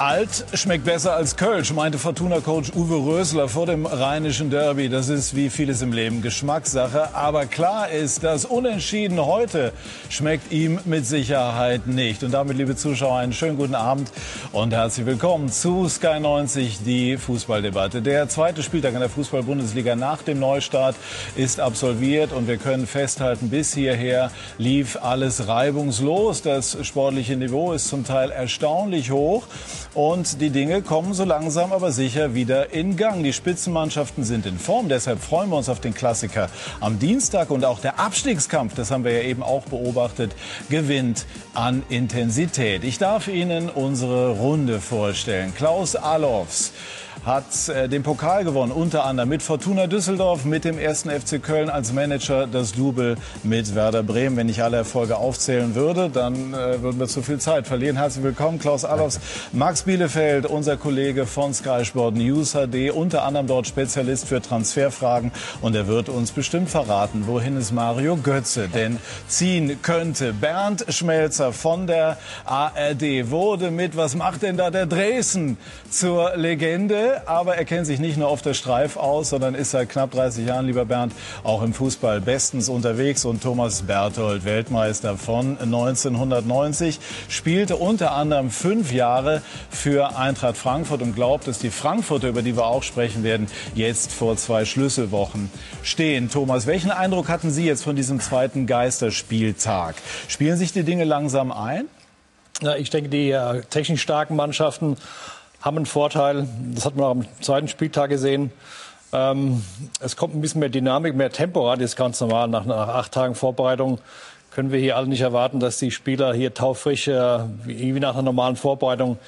Alt schmeckt besser als Kölsch, meinte Fortuna-Coach Uwe Rösler vor dem rheinischen Derby. Das ist wie vieles im Leben Geschmackssache. Aber klar ist, das Unentschieden heute schmeckt ihm mit Sicherheit nicht. Und damit, liebe Zuschauer, einen schönen guten Abend und herzlich willkommen zu Sky 90, die Fußballdebatte. Der zweite Spieltag in der Fußball-Bundesliga nach dem Neustart ist absolviert und wir können festhalten, bis hierher lief alles reibungslos. Das sportliche Niveau ist zum Teil erstaunlich hoch. Und die Dinge kommen so langsam aber sicher wieder in Gang. Die Spitzenmannschaften sind in Form. Deshalb freuen wir uns auf den Klassiker am Dienstag. Und auch der Abstiegskampf, das haben wir ja eben auch beobachtet, gewinnt an Intensität. Ich darf Ihnen unsere Runde vorstellen. Klaus Allofs hat äh, den Pokal gewonnen, unter anderem mit Fortuna Düsseldorf, mit dem ersten FC Köln als Manager, das Double mit Werder Bremen. Wenn ich alle Erfolge aufzählen würde, dann äh, würden wir zu viel Zeit verlieren. Herzlich willkommen, Klaus Allofs, Max Bielefeld, unser Kollege von Sky Sport News HD, unter anderem dort Spezialist für Transferfragen. Und er wird uns bestimmt verraten, wohin es Mario Götze denn ziehen könnte. Bernd Schmelzer von der ARD wurde mit, was macht denn da der Dresden zur Legende? Aber er kennt sich nicht nur auf der Streif aus, sondern ist seit knapp 30 Jahren, lieber Bernd, auch im Fußball bestens unterwegs. Und Thomas Berthold, Weltmeister von 1990, spielte unter anderem fünf Jahre für Eintracht Frankfurt und glaubt, dass die Frankfurter, über die wir auch sprechen werden, jetzt vor zwei Schlüsselwochen stehen. Thomas, welchen Eindruck hatten Sie jetzt von diesem zweiten Geisterspieltag? Spielen sich die Dinge langsam ein? Ja, ich denke, die äh, technisch starken Mannschaften haben einen Vorteil. Das hat man auch am zweiten Spieltag gesehen. Ähm, es kommt ein bisschen mehr Dynamik, mehr Tempo rein. Das ist ganz normal. Nach, nach, acht Tagen Vorbereitung können wir hier alle nicht erwarten, dass die Spieler hier taufrisch, äh, wie, nach einer normalen Vorbereitung,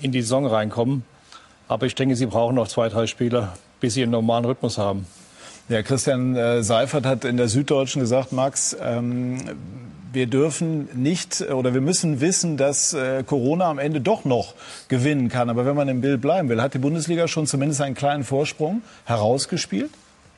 in die Saison reinkommen. Aber ich denke, sie brauchen noch zwei, drei Spieler, bis sie einen normalen Rhythmus haben. Ja, Christian äh, Seifert hat in der Süddeutschen gesagt, Max, ähm, wir dürfen nicht oder wir müssen wissen, dass äh, Corona am Ende doch noch gewinnen kann. Aber wenn man im Bild bleiben will, hat die Bundesliga schon zumindest einen kleinen Vorsprung herausgespielt?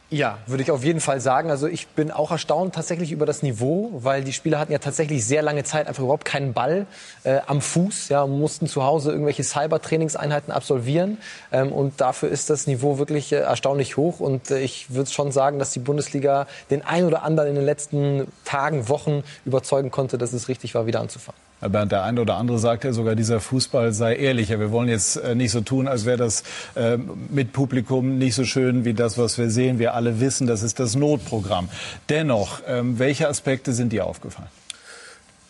Ja, würde ich auf jeden Fall sagen. Also ich bin auch erstaunt tatsächlich über das Niveau, weil die Spieler hatten ja tatsächlich sehr lange Zeit einfach überhaupt keinen Ball äh, am Fuß, ja, mussten zu Hause irgendwelche Cyber-Trainingseinheiten absolvieren ähm, und dafür ist das Niveau wirklich äh, erstaunlich hoch und äh, ich würde schon sagen, dass die Bundesliga den ein oder anderen in den letzten Tagen, Wochen überzeugen konnte, dass es richtig war, wieder anzufangen. Bernd, der eine oder andere sagt ja sogar, dieser Fußball sei ehrlicher. Wir wollen jetzt äh, nicht so tun, als wäre das äh, mit Publikum nicht so schön wie das, was wir sehen. Wir alle wissen, das ist das Notprogramm. Dennoch, ähm, welche Aspekte sind dir aufgefallen?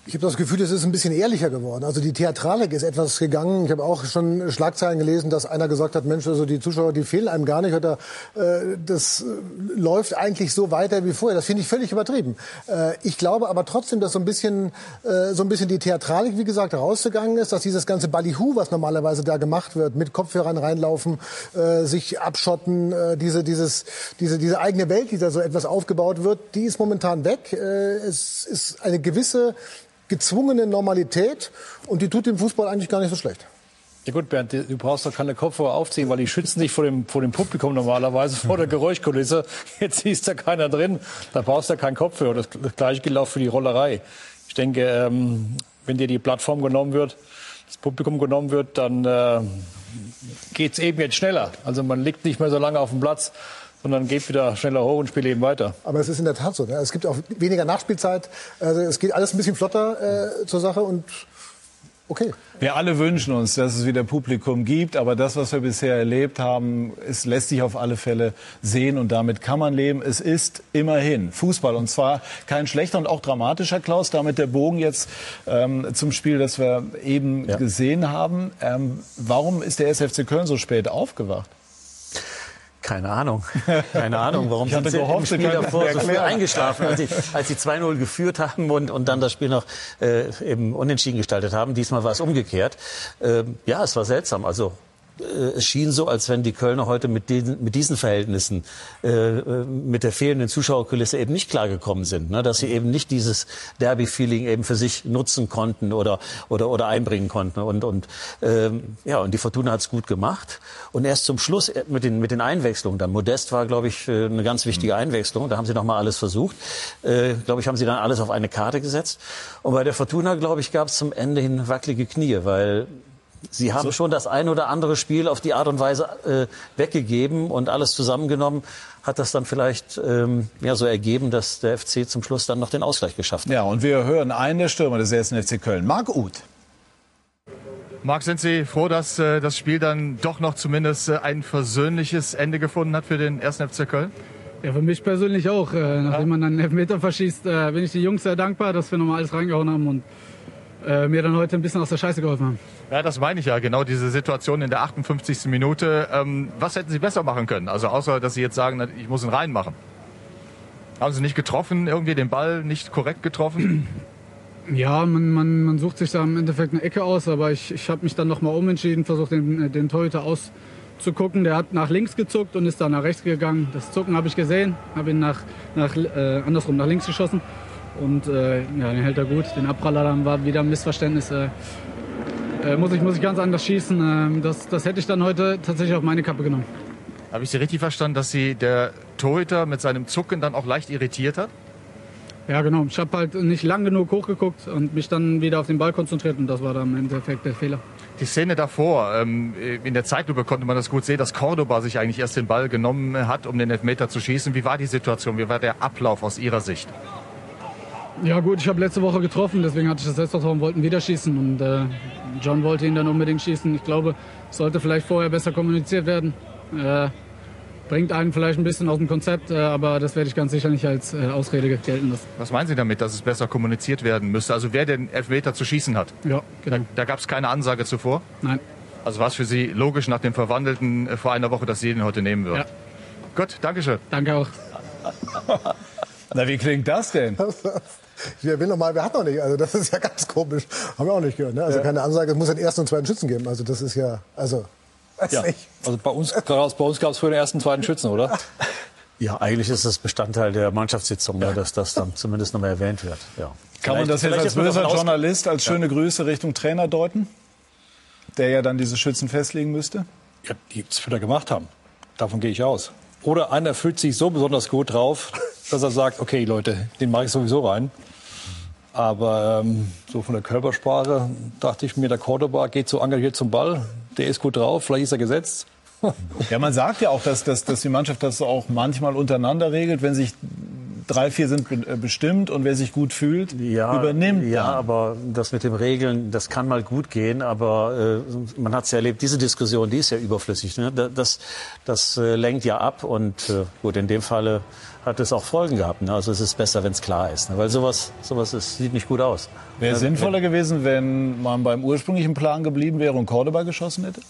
Ich habe das Gefühl, es ist ein bisschen ehrlicher geworden. Also die Theatralik ist etwas gegangen. Ich habe auch schon Schlagzeilen gelesen, dass einer gesagt hat, Mensch, also die Zuschauer, die fehlen einem gar nicht. Oder äh, das äh, läuft eigentlich so weiter wie vorher. Das finde ich völlig übertrieben. Äh, ich glaube aber trotzdem, dass so ein bisschen äh, so ein bisschen die Theatralik, wie gesagt, rausgegangen ist, dass dieses ganze Ballyhoo, was normalerweise da gemacht wird, mit Kopfhörern reinlaufen, äh, sich abschotten, äh, diese dieses diese diese eigene Welt, die da so etwas aufgebaut wird, die ist momentan weg. Äh, es ist eine gewisse gezwungene Normalität und die tut dem Fußball eigentlich gar nicht so schlecht. Ja gut, Bernd, du brauchst doch keine Kopfhörer aufziehen, weil die schützen dich vor dem, vor dem Publikum normalerweise, vor der Geräuschkulisse. Jetzt ist da keiner drin, da brauchst du keinen Kopfhörer. Das, das gleiche gilt auch für die Rollerei. Ich denke, ähm, wenn dir die Plattform genommen wird, das Publikum genommen wird, dann äh, geht es eben jetzt schneller. Also man liegt nicht mehr so lange auf dem Platz, sondern geht wieder schneller hoch und spielt eben weiter. Aber es ist in der Tat so. Ne? Es gibt auch weniger Nachspielzeit. Also es geht alles ein bisschen flotter äh, zur Sache und Okay. Wir alle wünschen uns, dass es wieder Publikum gibt, aber das, was wir bisher erlebt haben, es lässt sich auf alle Fälle sehen und damit kann man leben. Es ist immerhin Fußball und zwar kein schlechter und auch dramatischer, Klaus. Damit der Bogen jetzt ähm, zum Spiel, das wir eben ja. gesehen haben. Ähm, warum ist der SFC Köln so spät aufgewacht? Keine Ahnung. Keine Ahnung, warum sind sie gehofft, im Spiel davor so früh eingeschlafen, als sie, als sie 2-0 geführt haben und, und dann das Spiel noch äh, eben unentschieden gestaltet haben. Diesmal war es umgekehrt. Ähm, ja, es war seltsam. Also es schien so, als wenn die Kölner heute mit diesen, mit diesen Verhältnissen, äh, äh, mit der fehlenden Zuschauerkulisse eben nicht klargekommen sind, ne? dass sie eben nicht dieses Derby-Feeling eben für sich nutzen konnten oder oder oder einbringen konnten. Und und ähm, ja und die Fortuna hat es gut gemacht. Und erst zum Schluss äh, mit den mit den Einwechslungen dann. Modest war glaube ich eine ganz wichtige mhm. Einwechslung, da haben sie noch mal alles versucht, äh, glaube ich haben sie dann alles auf eine Karte gesetzt. Und bei der Fortuna glaube ich gab es zum Ende hin wackelige Knie, weil Sie haben so. schon das ein oder andere Spiel auf die Art und Weise äh, weggegeben und alles zusammengenommen hat das dann vielleicht ähm, ja, so ergeben, dass der FC zum Schluss dann noch den Ausgleich geschafft hat. Ja, und wir hören einen der Stürmer des ersten FC Köln, Marc Uth. Marc, sind Sie froh, dass äh, das Spiel dann doch noch zumindest äh, ein versöhnliches Ende gefunden hat für den ersten FC Köln? Ja, für mich persönlich auch. Äh, nachdem ja. man dann einen Elfmeter verschießt, äh, bin ich die Jungs sehr dankbar, dass wir nochmal alles reingehauen haben und äh, mir dann heute ein bisschen aus der Scheiße geholfen haben. Ja, das meine ich ja, genau diese Situation in der 58. Minute. Ähm, was hätten Sie besser machen können? Also außer, dass Sie jetzt sagen, ich muss ihn reinmachen. Haben Sie nicht getroffen, irgendwie den Ball nicht korrekt getroffen? Ja, man, man, man sucht sich da im Endeffekt eine Ecke aus, aber ich, ich habe mich dann nochmal umentschieden, versucht den, den Torhüter auszugucken. Der hat nach links gezuckt und ist dann nach rechts gegangen. Das Zucken habe ich gesehen, habe ihn nach, nach, äh, andersrum nach links geschossen. Und äh, ja, den hält er gut. Den Abpraller dann war wieder ein Missverständnis. Äh, äh, muss, ich, muss ich ganz anders schießen. Ähm, das, das hätte ich dann heute tatsächlich auf meine Kappe genommen. Habe ich Sie richtig verstanden, dass Sie der Torhüter mit seinem Zucken dann auch leicht irritiert hat? Ja, genau. Ich habe halt nicht lang genug hochgeguckt und mich dann wieder auf den Ball konzentriert und das war dann im Endeffekt der Fehler. Die Szene davor, ähm, in der Zeitlupe konnte man das gut sehen, dass Cordoba sich eigentlich erst den Ball genommen hat, um den Elfmeter zu schießen. Wie war die Situation? Wie war der Ablauf aus Ihrer Sicht? Ja gut, ich habe letzte Woche getroffen, deswegen hatte ich das Selbstvertrauen, wollten wieder schießen und äh, John wollte ihn dann unbedingt schießen. Ich glaube, es sollte vielleicht vorher besser kommuniziert werden. Äh, bringt einen vielleicht ein bisschen aus dem Konzept, äh, aber das werde ich ganz sicher nicht als äh, Ausrede gelten lassen. Was meinen Sie damit, dass es besser kommuniziert werden müsste? Also wer den Elfmeter zu schießen hat? Ja, genau. Da, da gab es keine Ansage zuvor? Nein. Also war es für Sie logisch nach dem Verwandelten äh, vor einer Woche, dass Sie den heute nehmen würden? Ja. Gut, Dankeschön. Danke auch. Na, wie klingt das denn? Wir will noch mal, wir hatten noch nicht. Also das ist ja ganz komisch. Haben wir auch nicht gehört. Ne? Also ja. keine Ansage, es muss einen ersten und zweiten Schützen geben. Also das ist ja, also weiß ja. nicht. Also bei uns, bei uns gab es für den ersten, zweiten Schützen, oder? Ja, eigentlich ist das Bestandteil der Mannschaftssitzung, ja. dass das dann zumindest noch mal erwähnt wird. Ja. Kann man das jetzt als böser Journalist als schöne Grüße Richtung Trainer deuten, der ja dann diese Schützen festlegen müsste? Ja, die es wieder gemacht haben. Davon gehe ich aus. Oder einer fühlt sich so besonders gut drauf, dass er sagt, okay Leute, den mache ich sowieso rein. Aber ähm, so von der Körpersprache dachte ich mir, der Cordoba geht so engagiert zum Ball. Der ist gut drauf, vielleicht ist er gesetzt. Ja, man sagt ja auch, dass, dass, dass die Mannschaft das auch manchmal untereinander regelt, wenn sich drei, vier sind äh, bestimmt und wer sich gut fühlt, ja, übernimmt. Ja, dann. aber das mit dem Regeln, das kann mal gut gehen, aber äh, man hat es ja erlebt, diese Diskussion, die ist ja überflüssig. Ne? Das, das äh, lenkt ja ab und äh, gut, in dem Falle hat es auch Folgen gehabt. Ne? Also es ist besser, wenn es klar ist, ne? weil sowas, sowas ist, sieht nicht gut aus. Wäre es sinnvoller gewesen, wenn man beim ursprünglichen Plan geblieben wäre und Cordoba geschossen hätte?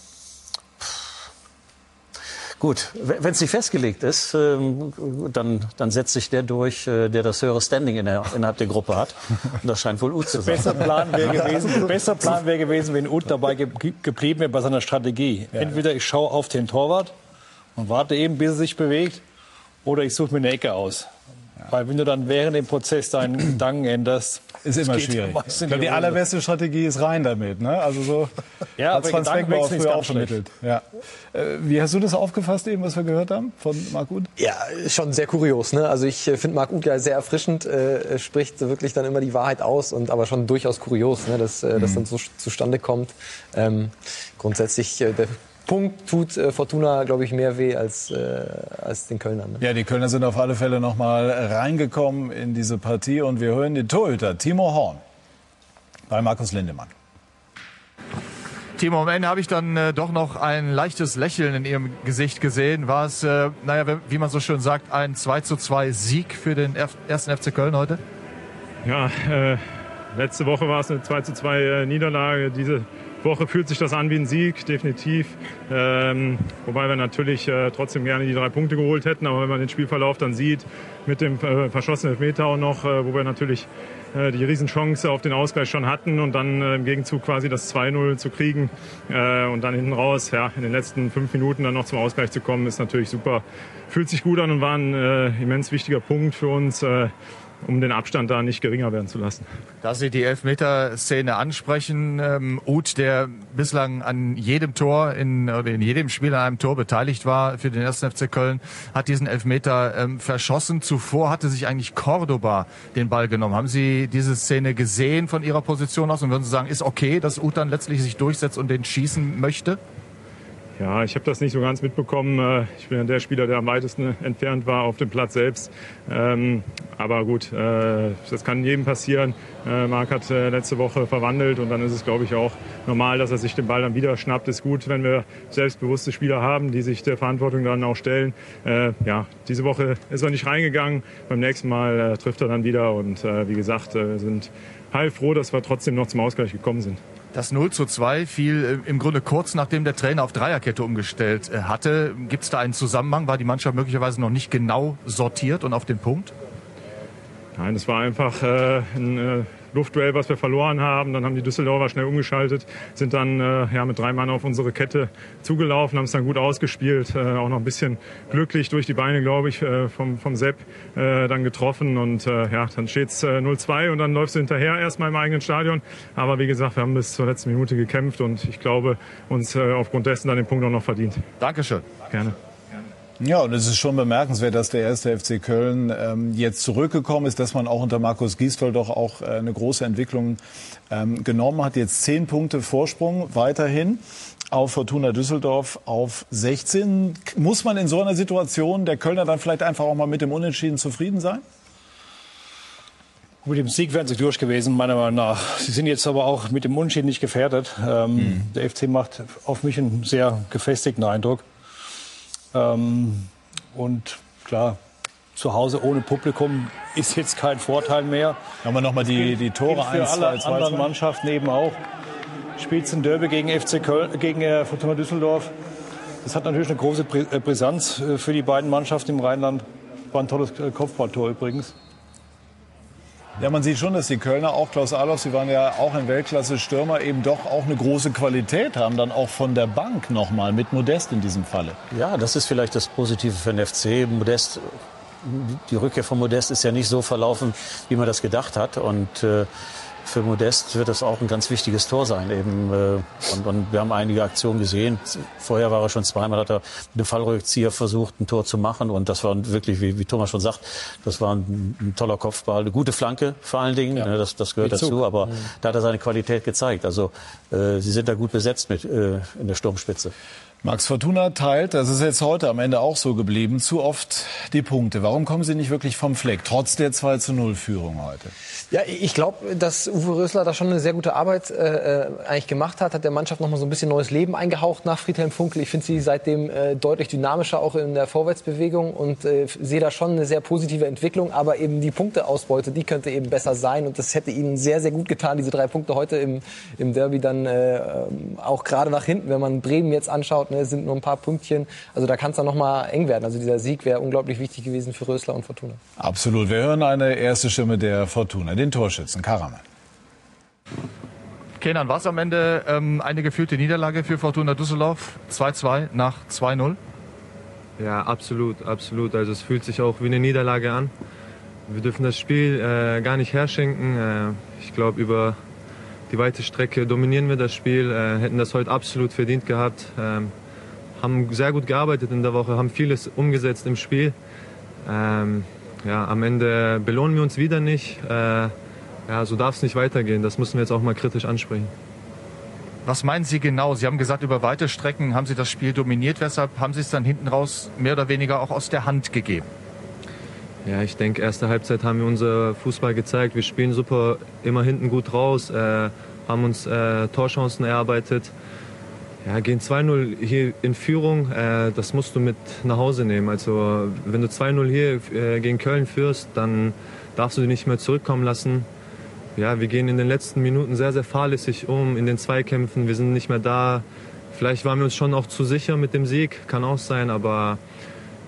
Gut, wenn es nicht festgelegt ist, ähm, dann, dann setzt sich der durch, äh, der das höhere Standing in der, innerhalb der Gruppe hat. Und das scheint wohl Ut zu sein. Besser Plan wäre gewesen, besser Plan wäre gewesen, wenn Ut dabei ge geblieben wäre bei seiner Strategie. Entweder ich schaue auf den Torwart und warte eben, bis er sich bewegt, oder ich suche mir eine Ecke aus. Weil wenn du dann während dem Prozess deinen Gedanken änderst, ist immer schwierig. Ich glaube, die allerbeste Strategie ist rein damit. Ne? Also so ja, hat Franz Beckenbauer früher auch vermittelt. Ja. Äh, wie hast du das aufgefasst, eben, was wir gehört haben von Marc Uth? Ja, schon sehr kurios. Ne? Also ich äh, finde Marc Uth ja sehr erfrischend, äh, spricht wirklich dann immer die Wahrheit aus, und aber schon durchaus kurios, ne? dass äh, das mhm. dann so zustande kommt. Ähm, grundsätzlich äh, der Punkt tut äh, Fortuna, glaube ich, mehr weh als, äh, als den Kölnern. Ne? Ja, die Kölner sind auf alle Fälle noch mal reingekommen in diese Partie und wir hören den Torhüter Timo Horn bei Markus Lindemann. Timo, am Ende habe ich dann äh, doch noch ein leichtes Lächeln in Ihrem Gesicht gesehen. War es, äh, naja, wie man so schön sagt, ein 2 zu 2 Sieg für den F ersten FC Köln heute? Ja, äh, letzte Woche war es eine 2 zu 2 äh, Niederlage. Diese Woche fühlt sich das an wie ein Sieg, definitiv. Ähm, wobei wir natürlich äh, trotzdem gerne die drei Punkte geholt hätten. Aber wenn man den Spielverlauf dann sieht, mit dem äh, verschossenen Elfmeter auch noch, äh, wo wir natürlich äh, die Riesenchance auf den Ausgleich schon hatten und dann äh, im Gegenzug quasi das 2-0 zu kriegen äh, und dann hinten raus, ja, in den letzten fünf Minuten dann noch zum Ausgleich zu kommen, ist natürlich super. Fühlt sich gut an und war ein immens wichtiger Punkt für uns um den Abstand da nicht geringer werden zu lassen. Da Sie die Elfmeterszene ansprechen, ähm, Uth, der bislang an jedem Tor in, oder in jedem Spiel an einem Tor beteiligt war für den 1. FC Köln, hat diesen Elfmeter ähm, verschossen. Zuvor hatte sich eigentlich Cordoba den Ball genommen. Haben Sie diese Szene gesehen von Ihrer Position aus und würden Sie sagen, ist okay, dass Uth dann letztlich sich durchsetzt und den schießen möchte? Ja, ich habe das nicht so ganz mitbekommen. Äh, ich bin ja der Spieler, der am weitesten entfernt war auf dem Platz selbst. Ähm, aber gut, äh, das kann jedem passieren. Äh, Marc hat letzte Woche verwandelt und dann ist es, glaube ich, auch normal, dass er sich den Ball dann wieder schnappt. Ist gut, wenn wir selbstbewusste Spieler haben, die sich der Verantwortung dann auch stellen. Ja, diese Woche ist er nicht reingegangen. Beim nächsten Mal trifft er dann wieder und wie gesagt, sind heilfroh, dass wir trotzdem noch zum Ausgleich gekommen sind. Das 0 zu 2 fiel äh, im Grunde kurz nachdem der Trainer auf Dreierkette umgestellt äh, hatte. Gibt es da einen Zusammenhang? War die Mannschaft möglicherweise noch nicht genau sortiert und auf den Punkt? Nein, es war einfach äh, ein äh, Luftduell, was wir verloren haben. Dann haben die Düsseldorfer schnell umgeschaltet, sind dann äh, ja, mit drei Mann auf unsere Kette zugelaufen, haben es dann gut ausgespielt. Äh, auch noch ein bisschen glücklich durch die Beine, glaube ich, äh, vom, vom Sepp äh, dann getroffen. Und äh, ja, dann steht es äh, 0-2 und dann läufst du hinterher erstmal im eigenen Stadion. Aber wie gesagt, wir haben bis zur letzten Minute gekämpft und ich glaube, uns äh, aufgrund dessen dann den Punkt auch noch verdient. Dankeschön. Gerne. Ja, und es ist schon bemerkenswert, dass der erste FC Köln ähm, jetzt zurückgekommen ist, dass man auch unter Markus Gisdol doch auch äh, eine große Entwicklung ähm, genommen hat. Jetzt zehn Punkte Vorsprung weiterhin auf Fortuna Düsseldorf auf 16. Muss man in so einer Situation der Kölner dann vielleicht einfach auch mal mit dem Unentschieden zufrieden sein? Mit dem Sieg wären sie durch gewesen, meiner Meinung nach. Sie sind jetzt aber auch mit dem Unentschieden nicht gefährdet. Ähm, mhm. Der FC macht auf mich einen sehr gefestigten Eindruck. Ähm, und klar, zu Hause ohne Publikum ist jetzt kein Vorteil mehr. Haben wir nochmal die, die Tore für 1, alle 2, 2, anderen Mannschaften eben auch. Spitzenderby gegen FC Köln, gegen äh, Fortuna Düsseldorf. Das hat natürlich eine große äh, Brisanz äh, für die beiden Mannschaften im Rheinland. War ein tolles Kopfballtor übrigens. Ja, man sieht schon, dass die Kölner, auch Klaus Adolf, sie waren ja auch ein Weltklasse-Stürmer, eben doch auch eine große Qualität haben, dann auch von der Bank nochmal mit Modest in diesem Falle. Ja, das ist vielleicht das Positive für den FC. Modest, die Rückkehr von Modest ist ja nicht so verlaufen, wie man das gedacht hat. Und äh, für Modest wird das auch ein ganz wichtiges Tor sein. Eben, äh, und, und wir haben einige Aktionen gesehen. Vorher war er schon zweimal, hat er mit dem Fallrückzieher versucht, ein Tor zu machen. Und das war wirklich, wie, wie Thomas schon sagt, das war ein, ein toller Kopfball. Eine gute Flanke vor allen Dingen, ja. Ne, das, das gehört dazu. Aber mhm. da hat er seine Qualität gezeigt. Also äh, sie sind da gut besetzt mit äh, in der Sturmspitze. Max Fortuna teilt, das ist jetzt heute am Ende auch so geblieben, zu oft die Punkte. Warum kommen Sie nicht wirklich vom Fleck, trotz der 2 zu 0 Führung heute? Ja, ich glaube, dass Uwe Rösler da schon eine sehr gute Arbeit äh, äh, eigentlich gemacht hat, hat der Mannschaft noch mal so ein bisschen neues Leben eingehaucht nach Friedhelm Funkel. Ich finde sie seitdem äh, deutlich dynamischer auch in der Vorwärtsbewegung und äh, sehe da schon eine sehr positive Entwicklung. Aber eben die Punkteausbeute, die könnte eben besser sein und das hätte ihnen sehr, sehr gut getan, diese drei Punkte heute im, im Derby dann äh, ähm, auch gerade nach hinten, wenn man Bremen jetzt anschaut ne, sind nur ein paar Pünktchen. Also da kann es dann noch mal eng werden. Also dieser Sieg wäre unglaublich wichtig gewesen für Rösler und Fortuna. Absolut. Wir hören eine erste Stimme der Fortuna, den Torschützen Karaman. Kenan, war es am Ende ähm, eine gefühlte Niederlage für Fortuna Düsseldorf? 2-2 nach 2-0? Ja, absolut, absolut. Also es fühlt sich auch wie eine Niederlage an. Wir dürfen das Spiel äh, gar nicht herschenken. Äh, ich glaube, über die weite Strecke dominieren wir das Spiel, äh, hätten das heute absolut verdient gehabt. Ähm, haben sehr gut gearbeitet in der Woche, haben vieles umgesetzt im Spiel. Ähm, ja, am Ende belohnen wir uns wieder nicht. Äh, ja, so darf es nicht weitergehen. Das müssen wir jetzt auch mal kritisch ansprechen. Was meinen Sie genau? Sie haben gesagt, über weite Strecken haben Sie das Spiel dominiert. Weshalb haben Sie es dann hinten raus mehr oder weniger auch aus der Hand gegeben? Ja, ich denke, erste Halbzeit haben wir unser Fußball gezeigt. Wir spielen super, immer hinten gut raus, äh, haben uns äh, Torchancen erarbeitet. Ja, gehen 2-0 hier in Führung, äh, das musst du mit nach Hause nehmen. Also wenn du 2-0 hier äh, gegen Köln führst, dann darfst du dich nicht mehr zurückkommen lassen. Ja, wir gehen in den letzten Minuten sehr, sehr fahrlässig um in den Zweikämpfen. Wir sind nicht mehr da. Vielleicht waren wir uns schon auch zu sicher mit dem Sieg, kann auch sein, aber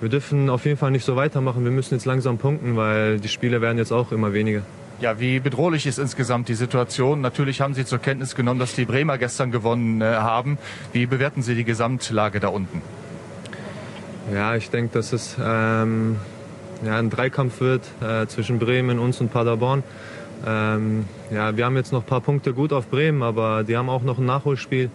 wir dürfen auf jeden Fall nicht so weitermachen. Wir müssen jetzt langsam punkten, weil die Spiele werden jetzt auch immer weniger. Ja, wie bedrohlich ist insgesamt die Situation? Natürlich haben Sie zur Kenntnis genommen, dass die Bremer gestern gewonnen äh, haben. Wie bewerten Sie die Gesamtlage da unten? Ja, ich denke, dass es ähm, ja, ein Dreikampf wird äh, zwischen Bremen, uns und Paderborn. Ähm, ja, wir haben jetzt noch ein paar Punkte gut auf Bremen, aber die haben auch noch ein Nachholspiel.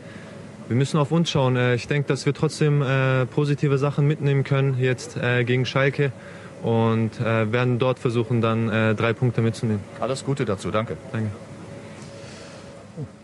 Wir müssen auf uns schauen. Äh, ich denke, dass wir trotzdem äh, positive Sachen mitnehmen können jetzt äh, gegen Schalke und äh, werden dort versuchen, dann äh, drei Punkte mitzunehmen. Alles Gute dazu, danke. Danke.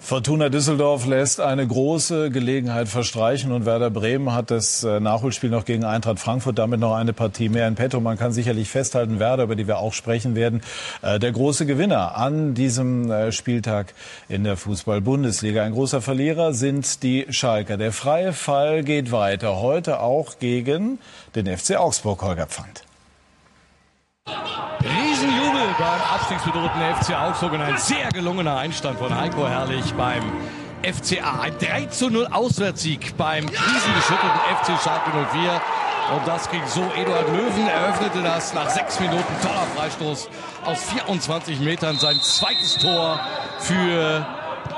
Fortuna Düsseldorf lässt eine große Gelegenheit verstreichen und Werder Bremen hat das äh, Nachholspiel noch gegen Eintracht Frankfurt, damit noch eine Partie mehr in petto. Man kann sicherlich festhalten, Werder, über die wir auch sprechen werden, äh, der große Gewinner an diesem äh, Spieltag in der Fußball-Bundesliga. Ein großer Verlierer sind die Schalker. Der freie Fall geht weiter, heute auch gegen den FC Augsburg, Holger Pfand. Riesenjubel beim abstiegsbedrohten FC Augsburg und ein sehr gelungener Einstand von Heiko Herrlich beim FCA. Ein 3 zu 0 Auswärtssieg beim krisengeschüttelten FC Schalke 04. Und das ging so. Eduard Löwen eröffnete das nach sechs Minuten. Toller Freistoß aus 24 Metern. Sein zweites Tor für